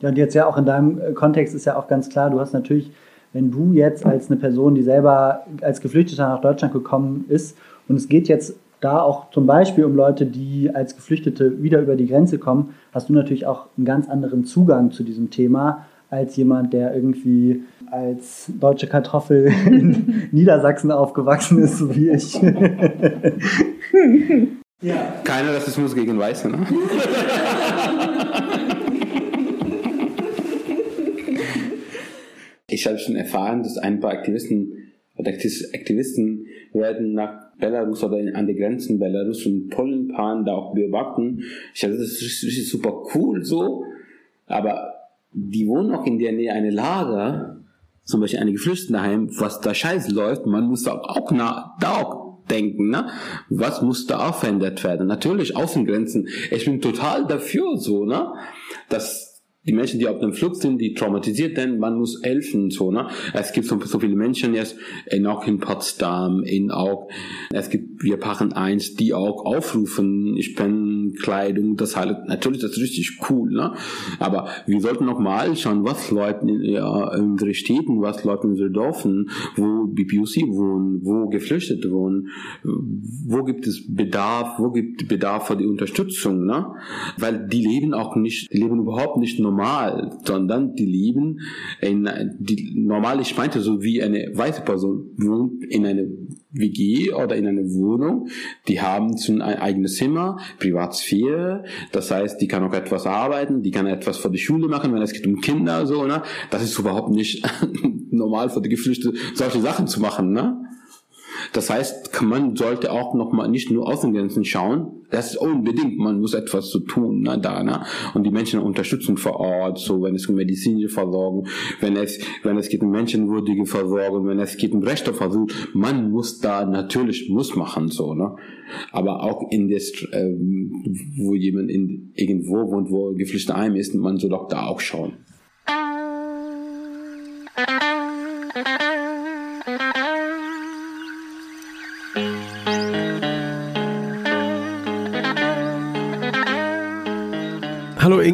Ja, und jetzt ja auch in deinem Kontext ist ja auch ganz klar, du hast natürlich, wenn du jetzt als eine Person, die selber als Geflüchteter nach Deutschland gekommen ist, und es geht jetzt da auch zum Beispiel um Leute, die als Geflüchtete wieder über die Grenze kommen, hast du natürlich auch einen ganz anderen Zugang zu diesem Thema als jemand, der irgendwie als deutsche Kartoffel in Niedersachsen aufgewachsen ist, so wie ich. Ja. Keiner Rassismus gegen Weiße, ne? ich habe schon erfahren, dass ein paar Aktivisten oder Aktivisten werden nach Belarus oder an die Grenzen Belarus und Polen fahren, da auch beobachten. Ich dachte, das ist richtig super cool so, aber die wohnen auch in der Nähe eine Lager, zum Beispiel eine Geflüchtetenheim, was da scheiße läuft, man muss da auch, na, da auch denken, ne? Was muss da auch verändert werden? Natürlich Außengrenzen. Ich bin total dafür so, ne? Dass die Menschen, die auf dem Flug sind, die traumatisiert sind, man muss helfen, so, ne? Es gibt so, so viele Menschen jetzt, in, auch in Potsdam, in auch, es gibt, wir packen eins, die auch aufrufen, ich bin Kleidung, das halt, natürlich, das ist richtig cool, ne? Aber wir sollten noch mal schauen, was läuft in, ja, in unsere Städten, was läuft in unsere Dörfern, wo BPUC wohnen, wo Geflüchtete wohnen, wo gibt es Bedarf, wo gibt Bedarf für die Unterstützung, ne? Weil die leben auch nicht, leben überhaupt nicht normal normal, sondern die leben in, die, normal, ich meinte so wie eine weiße Person wohnt in einer WG oder in einer Wohnung, die haben ein eigenes Zimmer, Privatsphäre, das heißt, die kann auch etwas arbeiten, die kann etwas für die Schule machen, wenn es geht um Kinder, so, ne, das ist überhaupt nicht normal für die Geflüchteten, solche Sachen zu machen, ne. Das heißt, man sollte auch noch mal nicht nur Außengrenzen schauen. Das ist unbedingt, man muss etwas zu tun ne, da, ne? Und die Menschen unterstützen vor Ort, so wenn es um medizinische Versorgung, wenn es, wenn es geht um menschenwürdige Versorgung, wenn es geht um Rechteversuch, man muss da natürlich muss machen, so, ne? Aber auch in das, ähm, wo jemand in, irgendwo wohnt, wo geflüchtet einem ist, man soll doch da auch schauen.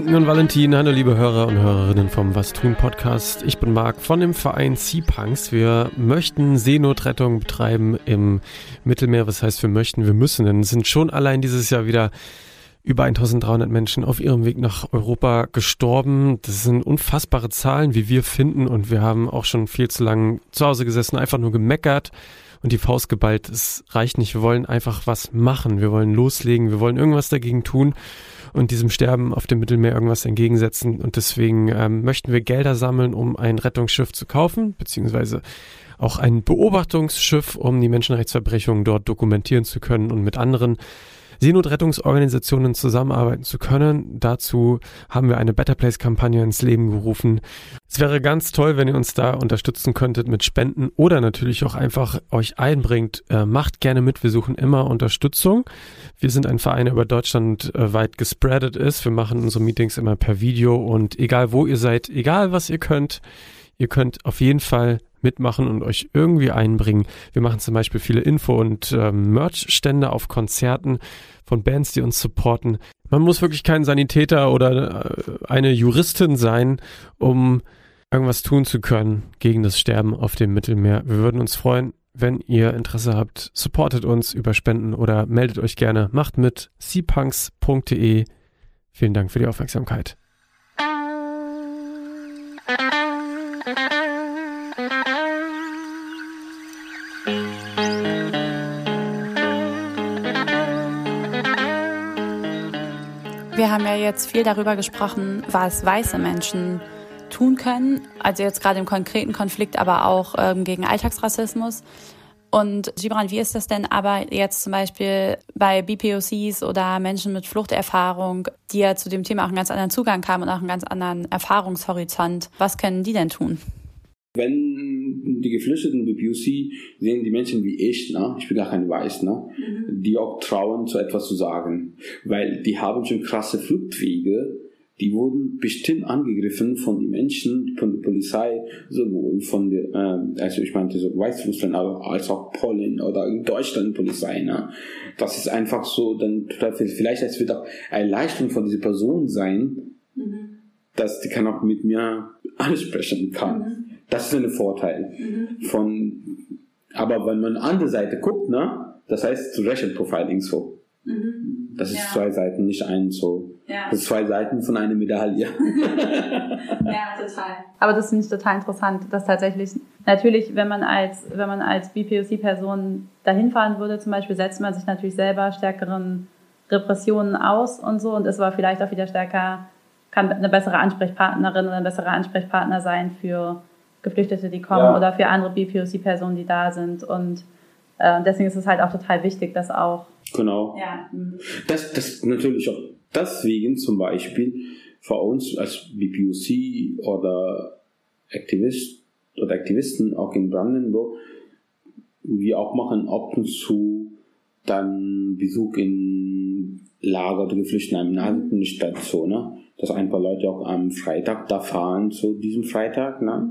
Hallo Inken und Valentin, hallo liebe Hörer und Hörerinnen vom Was tun Podcast. Ich bin Marc von dem Verein Sea Punks. Wir möchten Seenotrettung betreiben im Mittelmeer. Was heißt wir möchten? Wir müssen, denn es sind schon allein dieses Jahr wieder über 1300 Menschen auf ihrem Weg nach Europa gestorben. Das sind unfassbare Zahlen, wie wir finden. Und wir haben auch schon viel zu lange zu Hause gesessen, einfach nur gemeckert und die Faust geballt. Es reicht nicht. Wir wollen einfach was machen. Wir wollen loslegen. Wir wollen irgendwas dagegen tun und diesem Sterben auf dem Mittelmeer irgendwas entgegensetzen. Und deswegen ähm, möchten wir Gelder sammeln, um ein Rettungsschiff zu kaufen, beziehungsweise auch ein Beobachtungsschiff, um die Menschenrechtsverbrechungen dort dokumentieren zu können und mit anderen Seenotrettungsorganisationen zusammenarbeiten zu können. Dazu haben wir eine Better Place Kampagne ins Leben gerufen. Es wäre ganz toll, wenn ihr uns da unterstützen könntet mit Spenden oder natürlich auch einfach euch einbringt. Äh, macht gerne mit. Wir suchen immer Unterstützung. Wir sind ein Verein, der über Deutschland äh, weit gespreadet ist. Wir machen unsere Meetings immer per Video und egal wo ihr seid, egal was ihr könnt, ihr könnt auf jeden Fall mitmachen und euch irgendwie einbringen. Wir machen zum Beispiel viele Info- und äh, Merch-Stände auf Konzerten von Bands, die uns supporten. Man muss wirklich kein Sanitäter oder äh, eine Juristin sein, um irgendwas tun zu können gegen das Sterben auf dem Mittelmeer. Wir würden uns freuen, wenn ihr Interesse habt, supportet uns über Spenden oder meldet euch gerne. Macht mit cpunks.de. Vielen Dank für die Aufmerksamkeit. Wir haben ja jetzt viel darüber gesprochen, was weiße Menschen tun können. Also jetzt gerade im konkreten Konflikt, aber auch ähm, gegen Alltagsrassismus. Und Gibran, wie ist das denn aber jetzt zum Beispiel bei BPOCs oder Menschen mit Fluchterfahrung, die ja zu dem Thema auch einen ganz anderen Zugang haben und auch einen ganz anderen Erfahrungshorizont? Was können die denn tun? Wenn die Geflüchteten BPOC sehen die Menschen wie ich, ne? ich bin gar kein Weiß, ne? Mhm. die auch trauen, so etwas zu sagen. Weil die haben schon krasse Fluchtwege, die wurden bestimmt angegriffen von den Menschen, von der Polizei, sowohl von der, äh, also ich meinte so Weißrussland, als auch Polen oder in Deutschland Polizei. Ne? Das ist einfach so, dann vielleicht es wird auch Erleichterung von dieser Person sein, mhm. dass die kann auch mit mir ansprechen kann. Mhm. Das ist ein Vorteil mhm. von, aber wenn man an der Seite guckt, ne, das heißt zu Racial Profiling so. Mhm. Das ist ja. zwei Seiten, nicht ein so. Ja. Das sind zwei Seiten von einer Medaille. ja, total. Aber das finde ich total interessant, dass tatsächlich, natürlich, wenn man als, wenn man als BPOC-Person dahin fahren würde, zum Beispiel, setzt man sich natürlich selber stärkeren Repressionen aus und so und ist aber vielleicht auch wieder stärker, kann eine bessere Ansprechpartnerin oder ein besserer Ansprechpartner sein für Geflüchtete, die kommen ja. oder für andere BPOC-Personen, die da sind und äh, deswegen ist es halt auch total wichtig, dass auch Genau. Ja. Mhm. Das, das natürlich auch deswegen zum Beispiel für uns als BPUC oder Aktivist oder Aktivisten auch in Brandenburg, wir auch machen ab und zu dann Besuch in Lager oder Geflüchtetenheim, nicht dazu, ne? Dass ein paar Leute auch am Freitag da fahren zu diesem Freitag, ne?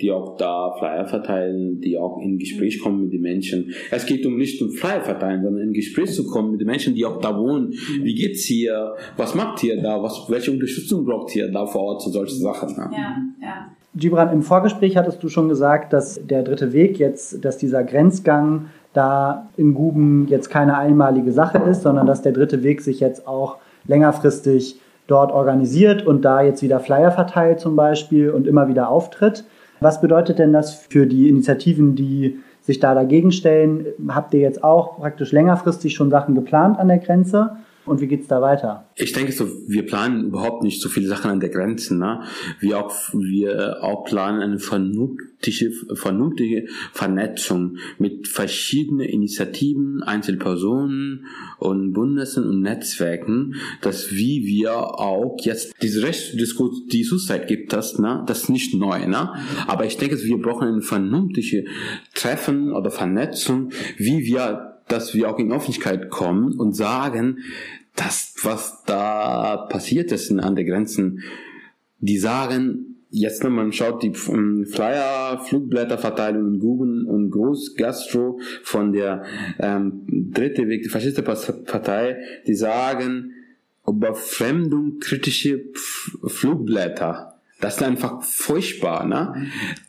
die auch da Flyer verteilen, die auch in Gespräch kommen mit den Menschen. Es geht um nicht um Flyer verteilen, sondern in Gespräch zu kommen mit den Menschen, die auch da wohnen. Wie geht's hier? Was macht ihr da? Was, welche Unterstützung braucht ihr da vor Ort zu solchen Sachen? Ne? Ja, ja. Gibran, im Vorgespräch hattest du schon gesagt, dass der dritte Weg jetzt, dass dieser Grenzgang da in Guben jetzt keine einmalige Sache ist, sondern dass der dritte Weg sich jetzt auch längerfristig dort organisiert und da jetzt wieder Flyer verteilt zum Beispiel und immer wieder auftritt. Was bedeutet denn das für die Initiativen, die sich da dagegen stellen? Habt ihr jetzt auch praktisch längerfristig schon Sachen geplant an der Grenze? Und wie geht's da weiter? Ich denke so, wir planen überhaupt nicht so viele Sachen an der Grenze. Ne? Wir auch, wir auch planen eine vernünftige, vernünftige Vernetzung mit verschiedenen Initiativen, Einzelpersonen und Bundessen und Netzwerken, dass wie wir auch jetzt diese Rechtsdiskurs, die zurzeit gibt das, ne? das ist nicht neu. Ne? Aber ich denke, wir brauchen ein vernünftige Treffen oder Vernetzung, wie wir dass wir auch in Öffentlichkeit kommen und sagen, das, was da passiert ist an der Grenzen, die sagen, jetzt wenn man schaut, die Flyer, Flugblätterverteilung in Google und Großgastro von der ähm, dritte Weg, die Faschistische die sagen, Überfremdung kritische Flugblätter. Das ist einfach furchtbar, ne?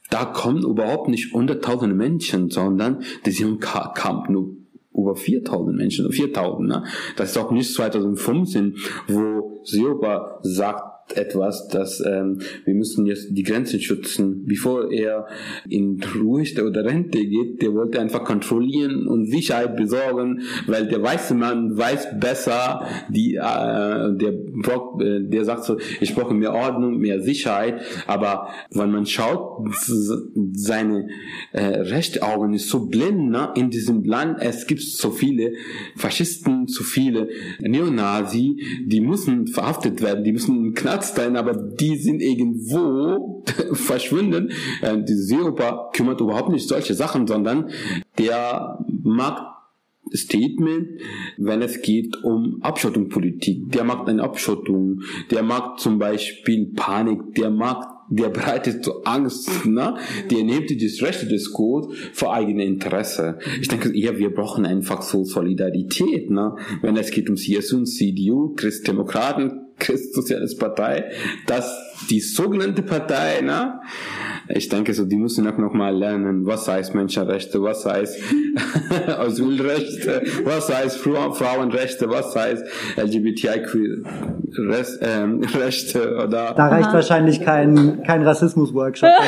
Da kommen überhaupt nicht hunderttausende Menschen, sondern die sind kamen nur über 4000 Menschen, 4000, ne? Das ist auch nicht 2015, wo Seoba sagt, etwas, dass ähm, wir müssen jetzt die Grenzen schützen. Bevor er in Ruhestand oder Rente geht, der wollte einfach kontrollieren und Sicherheit besorgen, weil der weiße Mann weiß besser, die, äh, der, äh, der sagt so, ich brauche mehr Ordnung, mehr Sicherheit, aber wenn man schaut, seine äh, rechte Augen ist so blind ne? in diesem Land, es gibt so viele Faschisten, zu viele Neonazi, die müssen verhaftet werden, die müssen in Knaststein, aber die sind irgendwo verschwunden. Äh, die Seeoper kümmert überhaupt nicht solche Sachen, sondern der macht Statement, wenn es geht um Abschottungspolitik. Der macht eine Abschottung, der macht zum Beispiel Panik, der macht der bereitet so Angst, ne? Der nimmt das rechte Diskurs für eigene Interesse. Ich denke, ja, wir brauchen einfach so Solidarität, ne? Wenn es geht um CSU und CDU, Christdemokraten, Christsozialistische Partei, dass die sogenannte Partei, ne? Ich denke so, die müssen auch noch mal lernen, was heißt Menschenrechte, was heißt Asylrechte, was heißt Frauenrechte, was heißt LGBTIQ ähm, Rechte oder. Da reicht Aha. wahrscheinlich kein, kein Rassismus-Workshop.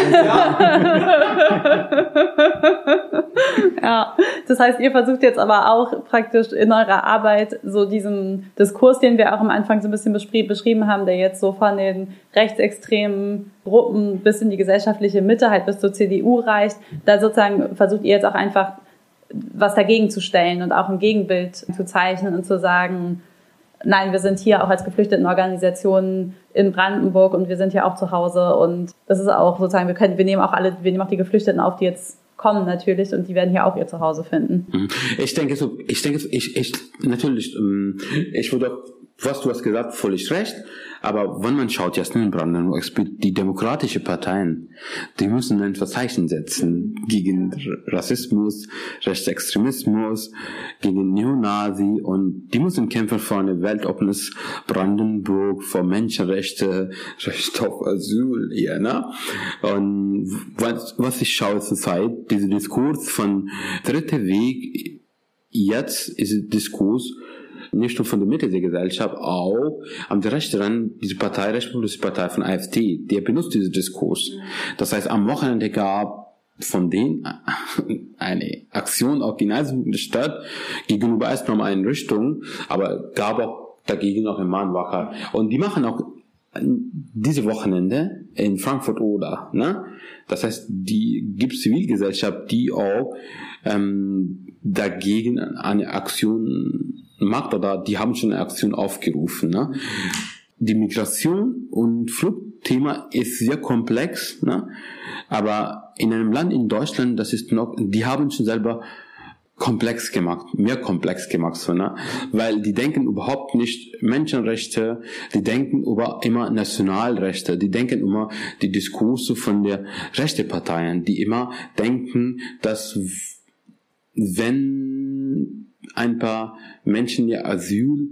ja, das heißt, ihr versucht jetzt aber auch praktisch in eurer Arbeit so diesen Diskurs, den wir auch am Anfang so ein bisschen beschrieben haben, der jetzt so von den rechtsextremen Gruppen bis in die gesellschaftliche Mitte, halt bis zur CDU reicht, da sozusagen versucht ihr jetzt auch einfach was dagegen zu stellen und auch ein Gegenbild zu zeichnen und zu sagen, nein, wir sind hier auch als Geflüchtetenorganisation in Brandenburg und wir sind hier auch zu Hause und das ist auch sozusagen, wir können, wir nehmen auch alle, wir nehmen auch die Geflüchteten auf, die jetzt kommen natürlich und die werden hier auch ihr Zuhause finden. Mhm. Ich denke so, ich denke so, ich, ich, natürlich, ähm, ich würde, was du hast gesagt, völlig recht. Aber wenn man schaut, jetzt in Brandenburg, die demokratische Parteien, die müssen ein Verzeichen setzen gegen Rassismus, Rechtsextremismus, gegen Neonazi und die müssen kämpfen für ein weltoffenes Brandenburg, für Menschenrechte, Recht auf Asyl, ja, ne? Und was, was ich schaue zurzeit, dieser Diskurs von dritter Weg, jetzt ist Diskurs nicht nur von der Mitte der Gesellschaft, auch am rechten Rand, diese Partei, Rechtspopulistische Partei von AfD, der benutzt diesen Diskurs. Das heißt, am Wochenende gab von denen eine Aktion auch in der Stadt gegenüber erstmal eine Richtung, aber gab auch dagegen noch ein Mahnwache. Und die machen auch diese Wochenende in Frankfurt oder, ne? Das heißt, die gibt Zivilgesellschaft, die auch ähm, dagegen eine Aktion macht oder die haben schon eine Aktion aufgerufen. Ne? Die Migration und Fluchtthema ist sehr komplex, ne? aber in einem Land in Deutschland, das ist noch, die haben schon selber komplex gemacht, mehr komplex gemacht, so, ne? weil die denken überhaupt nicht Menschenrechte, die denken über immer Nationalrechte, die denken immer die Diskurse von der rechten Parteien, die immer denken, dass wenn ein paar Menschen ihr Asyl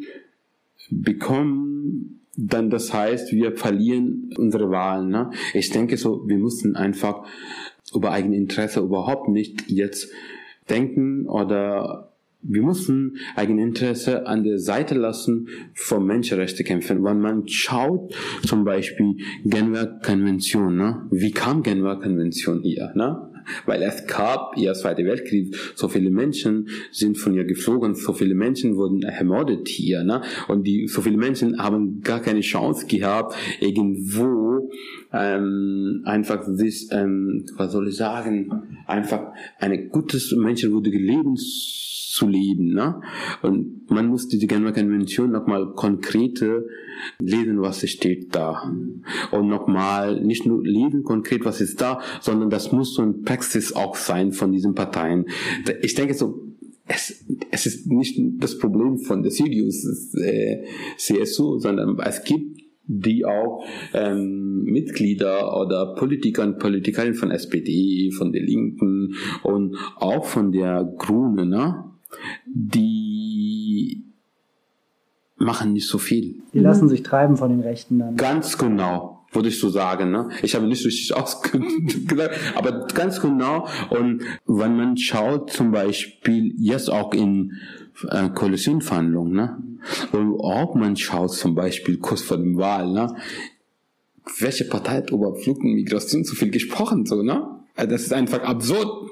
bekommen, dann das heißt, wir verlieren unsere Wahlen. Ne? Ich denke so, wir müssen einfach über eigene Interesse überhaupt nicht jetzt denken oder wir müssen Eigeninteresse an der Seite lassen von Menschenrechtskämpfen. Wenn man schaut, zum Beispiel Genfer Konvention, ne? wie kam Genfer Konvention hier? Ne? Weil es gab ihr Zweiter Weltkrieg, so viele Menschen sind von ihr geflogen, so viele Menschen wurden ermordet hier, ne? Und die, so viele Menschen haben gar keine Chance gehabt, irgendwo ähm, einfach sich, ähm, was soll ich sagen, einfach eine gutes menschenwürdige Leben zu leben. Ne? Und man muss diese Genfer Konvention nochmal konkrete lesen, was steht da. Und nochmal nicht nur lesen konkret, was ist da, sondern das muss so ein Praxis auch sein von diesen Parteien. Ich denke so, es, es ist nicht das Problem von der CDU, äh, CSU, sondern es gibt die auch ähm, Mitglieder oder Politiker und Politikerinnen von SPD, von der Linken und auch von der Grünen, ne? Die machen nicht so viel. Die lassen sich treiben von den Rechten dann. Ganz genau, würde ich so sagen. Ne? Ich habe nicht richtig ausgesagt, aber ganz genau. Und wenn man schaut, zum Beispiel jetzt auch in äh, Koalitionverhandlungen, ne? und auch man schaut zum Beispiel kurz vor dem Wahl, ne? welche Partei hat über Flug und Migration so viel gesprochen, so, ne? Also das ist einfach absurd.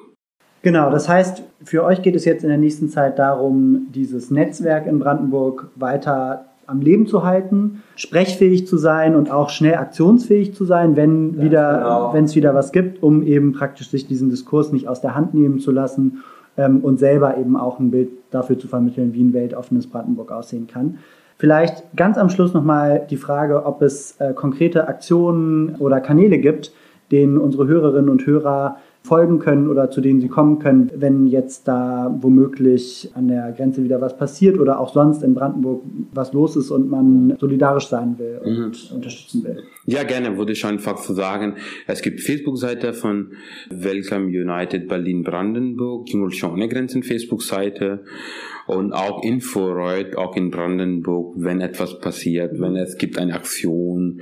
Genau, das heißt, für euch geht es jetzt in der nächsten Zeit darum, dieses Netzwerk in Brandenburg weiter am Leben zu halten, sprechfähig zu sein und auch schnell aktionsfähig zu sein, wenn ja, wieder, genau. wenn es wieder was gibt, um eben praktisch sich diesen Diskurs nicht aus der Hand nehmen zu lassen ähm, und selber eben auch ein Bild dafür zu vermitteln, wie ein weltoffenes Brandenburg aussehen kann. Vielleicht ganz am Schluss nochmal die Frage, ob es äh, konkrete Aktionen oder Kanäle gibt, denen unsere Hörerinnen und Hörer folgen können oder zu denen sie kommen können, wenn jetzt da womöglich an der Grenze wieder was passiert oder auch sonst in Brandenburg was los ist und man solidarisch sein will und mhm. unterstützen will. Ja, gerne, würde ich einfach so sagen. Es gibt Facebook-Seite von Welcome United Berlin Brandenburg, Junge ohne Grenzen Facebook-Seite und auch Inforeut, auch in Brandenburg, wenn etwas passiert, wenn es gibt eine Aktion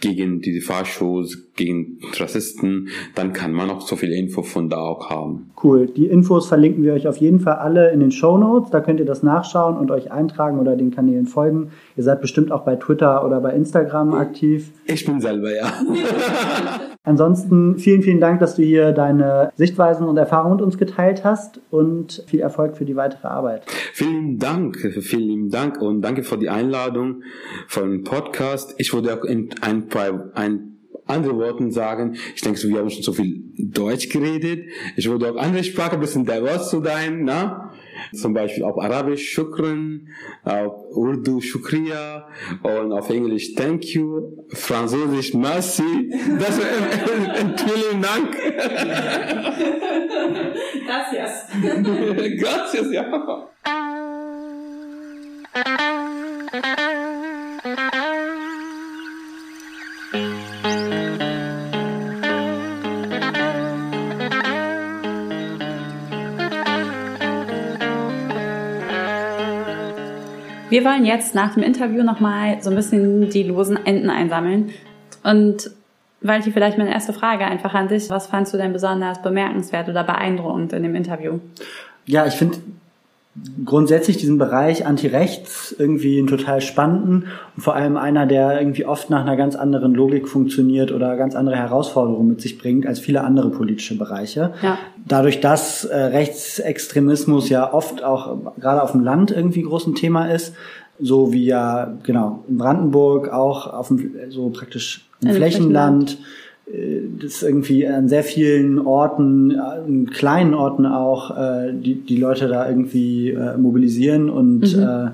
gegen diese Fahrshows, gegen Rassisten, dann kann man auch so viel Info von da auch haben. Cool. Die Infos verlinken wir euch auf jeden Fall alle in den Show Notes. Da könnt ihr das nachschauen und euch eintragen oder den Kanälen folgen. Ihr seid bestimmt auch bei Twitter oder bei Instagram aktiv. Ich bin selber, ja. Ansonsten vielen, vielen Dank, dass du hier deine Sichtweisen und Erfahrungen mit uns geteilt hast und viel Erfolg für die weitere Arbeit. Vielen Dank, vielen lieben Dank und danke für die Einladung von Podcast. Ich würde auch in ein paar, ein andere Worten sagen. Ich denke, wir haben schon so viel Deutsch geredet. Ich würde auch andere Sprachen ein bisschen divers zu sein, ne? Zum Beispiel auf Arabisch Shukran, auf Urdu Shukriya und auf Englisch Thank you, Französisch Merci. Das vielen Dank. Gracias. Gracias, ja. Wir wollen jetzt nach dem Interview nochmal so ein bisschen die losen Enden einsammeln. Und Walti, vielleicht meine erste Frage einfach an dich. Was fandst du denn besonders bemerkenswert oder beeindruckend in dem Interview? Ja, ich finde grundsätzlich diesen Bereich Anti-Rechts irgendwie einen total spannenden und vor allem einer, der irgendwie oft nach einer ganz anderen Logik funktioniert oder ganz andere Herausforderungen mit sich bringt als viele andere politische Bereiche. Ja. Dadurch, dass äh, Rechtsextremismus ja oft auch gerade auf dem Land irgendwie groß ein Thema ist, so wie ja genau in Brandenburg auch auf dem so praktisch im Flächenland. Flächenland äh, das irgendwie an sehr vielen Orten, in kleinen Orten auch, äh, die, die Leute da irgendwie äh, mobilisieren und mhm. äh,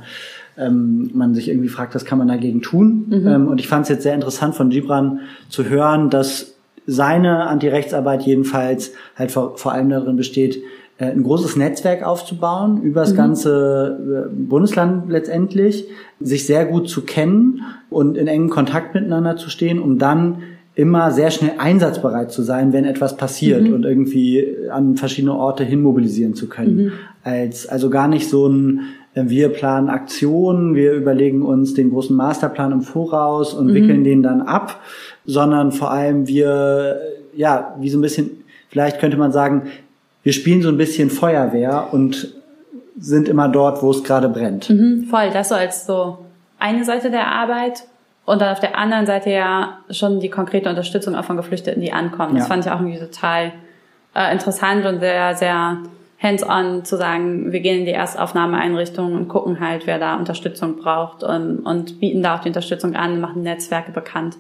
ähm, man sich irgendwie fragt, was kann man dagegen tun. Mhm. Ähm, und ich fand es jetzt sehr interessant von Gibran zu hören, dass seine Antirechtsarbeit jedenfalls halt vor, vor allem darin besteht, äh, ein großes Netzwerk aufzubauen über das mhm. ganze äh, Bundesland letztendlich, sich sehr gut zu kennen und in engem Kontakt miteinander zu stehen, um dann immer sehr schnell einsatzbereit zu sein, wenn etwas passiert mhm. und irgendwie an verschiedene Orte hin mobilisieren zu können. Mhm. Als, also gar nicht so ein, äh, wir planen Aktionen, wir überlegen uns den großen Masterplan im Voraus und mhm. wickeln den dann ab, sondern vor allem wir, ja, wie so ein bisschen, vielleicht könnte man sagen, wir spielen so ein bisschen Feuerwehr und sind immer dort, wo es gerade brennt. Mhm, voll, das so als so eine Seite der Arbeit und dann auf der anderen Seite ja schon die konkrete Unterstützung auch von Geflüchteten, die ankommen. Das ja. fand ich auch irgendwie total äh, interessant und sehr, sehr hands-on zu sagen, wir gehen in die Erstaufnahmeeinrichtung und gucken halt, wer da Unterstützung braucht und, und bieten da auch die Unterstützung an, machen Netzwerke bekannt.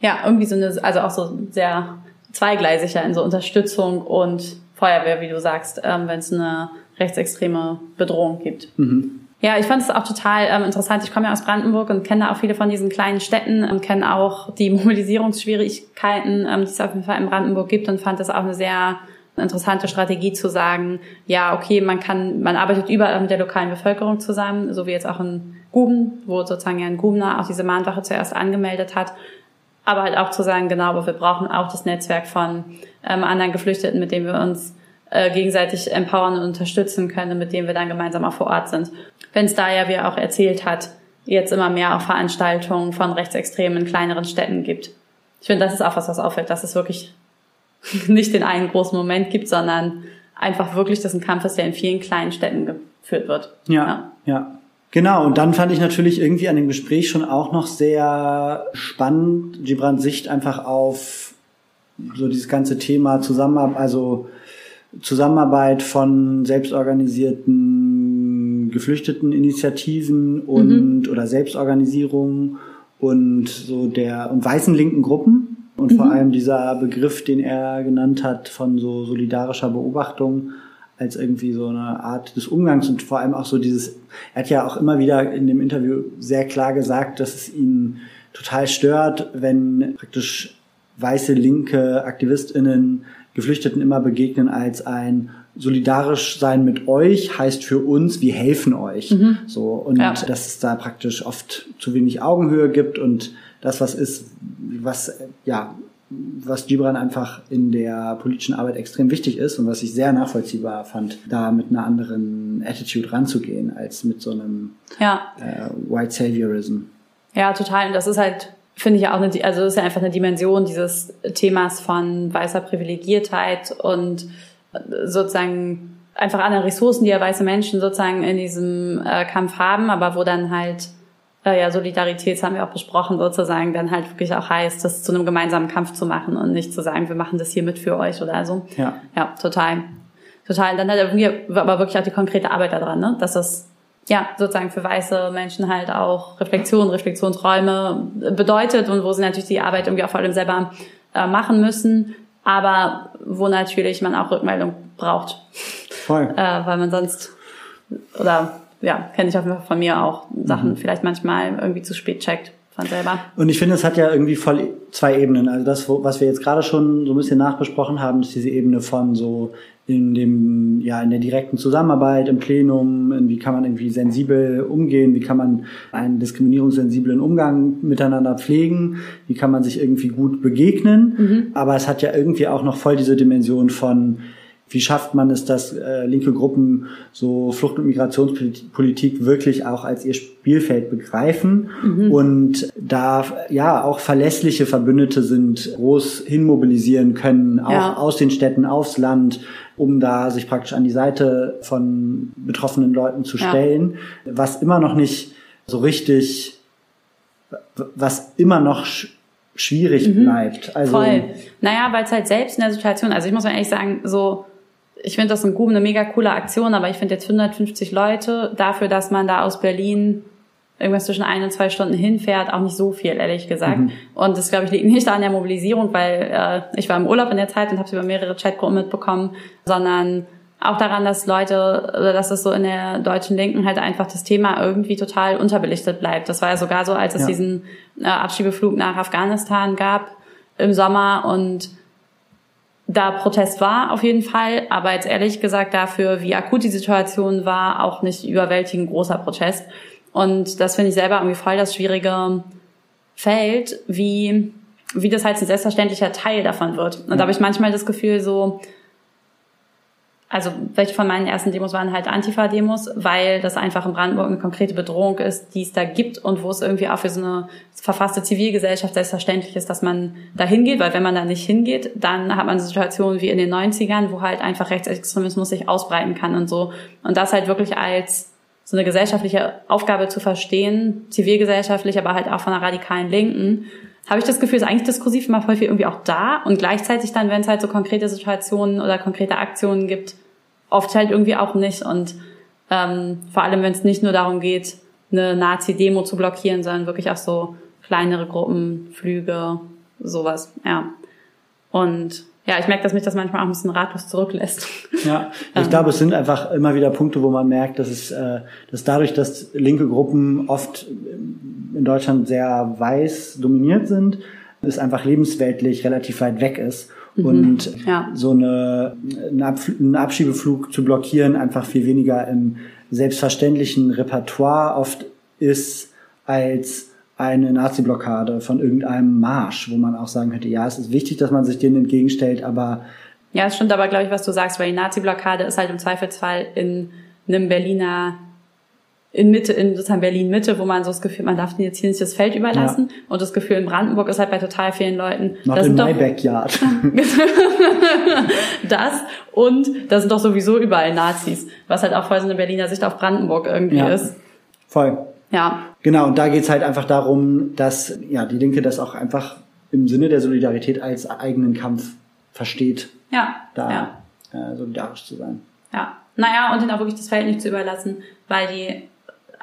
Ja, irgendwie so eine, also auch so sehr zweigleisig in so Unterstützung und Feuerwehr, wie du sagst, ähm, wenn es eine rechtsextreme Bedrohung gibt. Mhm. Ja, ich fand es auch total ähm, interessant. Ich komme ja aus Brandenburg und kenne auch viele von diesen kleinen Städten und kenne auch die Mobilisierungsschwierigkeiten, ähm, die es auf jeden Fall in Brandenburg gibt und fand das auch eine sehr interessante Strategie zu sagen, ja, okay, man kann, man arbeitet überall mit der lokalen Bevölkerung zusammen, so wie jetzt auch in Guben, wo sozusagen ja in Gubner auch diese Mahnwache zuerst angemeldet hat. Aber halt auch zu sagen, genau, aber wir brauchen auch das Netzwerk von ähm, anderen Geflüchteten, mit denen wir uns äh, gegenseitig empowern und unterstützen können, mit denen wir dann gemeinsam auch vor Ort sind wenn es da ja, wie er auch erzählt hat, jetzt immer mehr auch Veranstaltungen von Rechtsextremen in kleineren Städten gibt. Ich finde, das ist auch was, was auffällt, dass es wirklich nicht den einen großen Moment gibt, sondern einfach wirklich, dass ein Kampf ist, der in vielen kleinen Städten geführt wird. Ja, ja. ja. Genau, und dann fand ich natürlich irgendwie an dem Gespräch schon auch noch sehr spannend, Gibrans Sicht einfach auf so dieses ganze Thema Zusammenarbeit, also Zusammenarbeit von selbstorganisierten geflüchteten Initiativen und mhm. oder Selbstorganisierungen und so der und weißen linken Gruppen und mhm. vor allem dieser Begriff, den er genannt hat von so solidarischer Beobachtung als irgendwie so eine Art des Umgangs und vor allem auch so dieses, er hat ja auch immer wieder in dem Interview sehr klar gesagt, dass es ihn total stört, wenn praktisch weiße linke AktivistInnen Geflüchteten immer begegnen als ein solidarisch sein mit euch heißt für uns, wir helfen euch. Mhm. So und ja. dass es da praktisch oft zu wenig Augenhöhe gibt und das was ist, was ja was Gibran einfach in der politischen Arbeit extrem wichtig ist und was ich sehr nachvollziehbar fand, da mit einer anderen Attitude ranzugehen als mit so einem ja. äh, White Saviorism. Ja, total. Und das ist halt finde ich ja auch eine, also das ist ja einfach eine Dimension dieses Themas von weißer Privilegiertheit und sozusagen einfach andere Ressourcen, die ja weiße Menschen sozusagen in diesem äh, Kampf haben, aber wo dann halt äh, ja Solidarität, haben wir auch besprochen, sozusagen dann halt wirklich auch heißt, das zu einem gemeinsamen Kampf zu machen und nicht zu sagen, wir machen das hier mit für euch oder so. Ja, ja total. Total. dann hat er aber wirklich auch die konkrete Arbeit daran, ne? dass das ja, sozusagen für weiße Menschen halt auch Reflexion, Reflexionsräume bedeutet und wo sie natürlich die Arbeit irgendwie auch vor allem selber äh, machen müssen, aber wo natürlich man auch Rückmeldung braucht. Voll. Äh, weil man sonst, oder ja, kenne ich auf jeden Fall von mir auch, Sachen mhm. vielleicht manchmal irgendwie zu spät checkt von selber. Und ich finde, es hat ja irgendwie voll zwei Ebenen. Also das, was wir jetzt gerade schon so ein bisschen nachbesprochen haben, ist diese Ebene von so in dem, ja, in der direkten Zusammenarbeit, im Plenum, wie kann man irgendwie sensibel umgehen, wie kann man einen diskriminierungssensiblen Umgang miteinander pflegen, wie kann man sich irgendwie gut begegnen. Mhm. Aber es hat ja irgendwie auch noch voll diese Dimension von, wie schafft man es, dass äh, linke Gruppen so Flucht- und Migrationspolitik wirklich auch als ihr Spielfeld begreifen mhm. und da ja auch verlässliche Verbündete sind, groß hinmobilisieren können, auch ja. aus den Städten aufs Land, um da sich praktisch an die Seite von betroffenen Leuten zu stellen, ja. was immer noch nicht so richtig, was immer noch schwierig mhm. bleibt. Also, Voll. Naja, weil es halt selbst in der Situation, also ich muss mal ehrlich sagen, so ich finde das ein, eine mega coole Aktion, aber ich finde jetzt 150 Leute dafür, dass man da aus Berlin irgendwas zwischen ein und zwei Stunden hinfährt, auch nicht so viel, ehrlich gesagt. Mhm. Und das, glaube ich, liegt nicht an der Mobilisierung, weil äh, ich war im Urlaub in der Zeit und habe es über mehrere Chatgruppen mitbekommen, sondern auch daran, dass Leute, oder dass es so in der deutschen Linken halt einfach das Thema irgendwie total unterbelichtet bleibt. Das war ja sogar so, als es ja. diesen äh, Abschiebeflug nach Afghanistan gab im Sommer und da Protest war auf jeden Fall, aber jetzt ehrlich gesagt dafür, wie akut die Situation war, auch nicht überwältigend großer Protest. Und das finde ich selber irgendwie voll das schwierige Feld, wie, wie das halt ein selbstverständlicher Teil davon wird. Und da habe ich manchmal das Gefühl so, also welche von meinen ersten Demos waren halt Antifa-Demos, weil das einfach in Brandenburg eine konkrete Bedrohung ist, die es da gibt und wo es irgendwie auch für so eine verfasste Zivilgesellschaft selbstverständlich ist, dass man da hingeht, weil wenn man da nicht hingeht, dann hat man eine Situation wie in den 90ern, wo halt einfach Rechtsextremismus sich ausbreiten kann und so. Und das halt wirklich als so eine gesellschaftliche Aufgabe zu verstehen, zivilgesellschaftlich, aber halt auch von einer radikalen Linken, habe ich das Gefühl, ist eigentlich diskursiv immer häufig irgendwie auch da und gleichzeitig dann, wenn es halt so konkrete Situationen oder konkrete Aktionen gibt, oft halt irgendwie auch nicht. Und ähm, vor allem, wenn es nicht nur darum geht, eine Nazi-Demo zu blockieren, sondern wirklich auch so kleinere Gruppen, Flüge, sowas, ja. Und ja, ich merke, dass mich das manchmal auch ein bisschen ratlos zurücklässt. Ja, ich ähm. glaube, es sind einfach immer wieder Punkte, wo man merkt, dass es, äh, dass dadurch, dass linke Gruppen oft in Deutschland sehr weiß dominiert sind, es einfach lebensweltlich relativ weit weg ist Mhm. Und ja. so eine, einen Abschiebeflug zu blockieren einfach viel weniger im selbstverständlichen Repertoire oft ist als eine Nazi-Blockade von irgendeinem Marsch, wo man auch sagen könnte, ja, es ist wichtig, dass man sich denen entgegenstellt, aber ja, es stimmt aber, glaube ich, was du sagst, weil die Nazi-Blockade ist halt im Zweifelsfall in einem Berliner in Mitte, in sozusagen Berlin Mitte, wo man so das Gefühl, man darf jetzt hier nicht das Feld überlassen. Ja. Und das Gefühl in Brandenburg ist halt bei total vielen Leuten. Not das in my backyard. das und da sind doch sowieso überall Nazis, was halt auch voll so eine Berliner Sicht auf Brandenburg irgendwie ja. ist. Voll. Ja. Genau, und da geht's halt einfach darum, dass ja die Linke das auch einfach im Sinne der Solidarität als eigenen Kampf versteht. Ja. Da ja. Äh, solidarisch zu sein. Ja. Naja, und ihnen auch wirklich das Feld nicht zu überlassen, weil die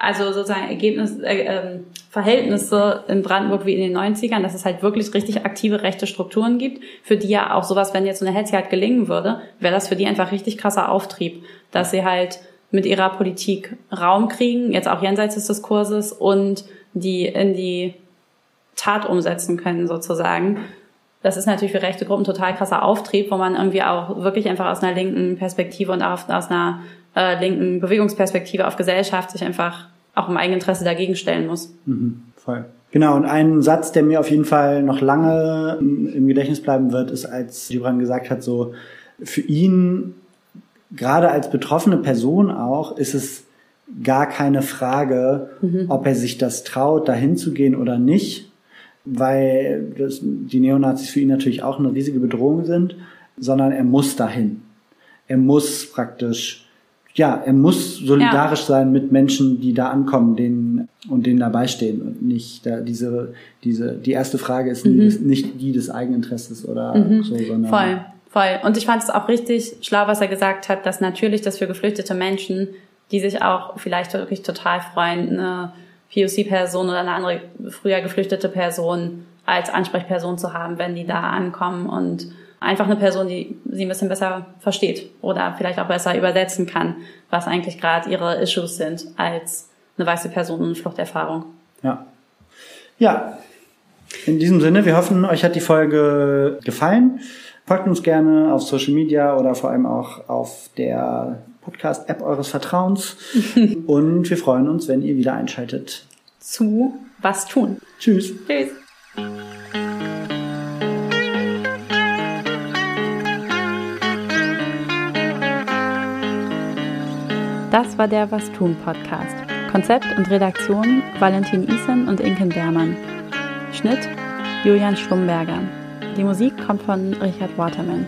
also sozusagen Ergebnis, äh, äh, Verhältnisse in Brandenburg wie in den 90ern, dass es halt wirklich richtig aktive rechte Strukturen gibt, für die ja auch sowas, wenn jetzt so eine Hetze halt gelingen würde, wäre das für die einfach richtig krasser Auftrieb, dass sie halt mit ihrer Politik Raum kriegen, jetzt auch jenseits des Diskurses und die in die Tat umsetzen können sozusagen. Das ist natürlich für rechte Gruppen total krasser Auftrieb, wo man irgendwie auch wirklich einfach aus einer linken Perspektive und auch aus einer äh, linken Bewegungsperspektive auf Gesellschaft sich einfach auch im Eigeninteresse dagegen stellen muss. Mhm, voll. Genau, und ein Satz, der mir auf jeden Fall noch lange im Gedächtnis bleiben wird, ist, als Gibran gesagt hat, so für ihn, gerade als betroffene Person auch, ist es gar keine Frage, mhm. ob er sich das traut, dahin zu gehen oder nicht, weil das, die Neonazis für ihn natürlich auch eine riesige Bedrohung sind, sondern er muss dahin. Er muss praktisch ja, er muss solidarisch ja. sein mit Menschen, die da ankommen, denen und denen dabei stehen und nicht da diese diese die erste Frage ist mhm. nicht, nicht die des Eigeninteresses oder mhm. so, sondern voll voll und ich fand es auch richtig schlau, was er gesagt hat, dass natürlich das für geflüchtete Menschen, die sich auch vielleicht wirklich total freuen, eine POC-Person oder eine andere früher geflüchtete Person als Ansprechperson zu haben, wenn die da ankommen und einfach eine Person, die sie ein bisschen besser versteht oder vielleicht auch besser übersetzen kann, was eigentlich gerade ihre Issues sind, als eine weiße Person in Fluchterfahrung. Ja. Ja. In diesem Sinne, wir hoffen, euch hat die Folge gefallen. Folgt uns gerne auf Social Media oder vor allem auch auf der Podcast-App eures Vertrauens. Und wir freuen uns, wenn ihr wieder einschaltet. Zu Was tun. Tschüss. Tschüss. Das war der Was tun Podcast. Konzept und Redaktion Valentin Isen und Inken Bermann. Schnitt Julian Schlumberger. Die Musik kommt von Richard Waterman.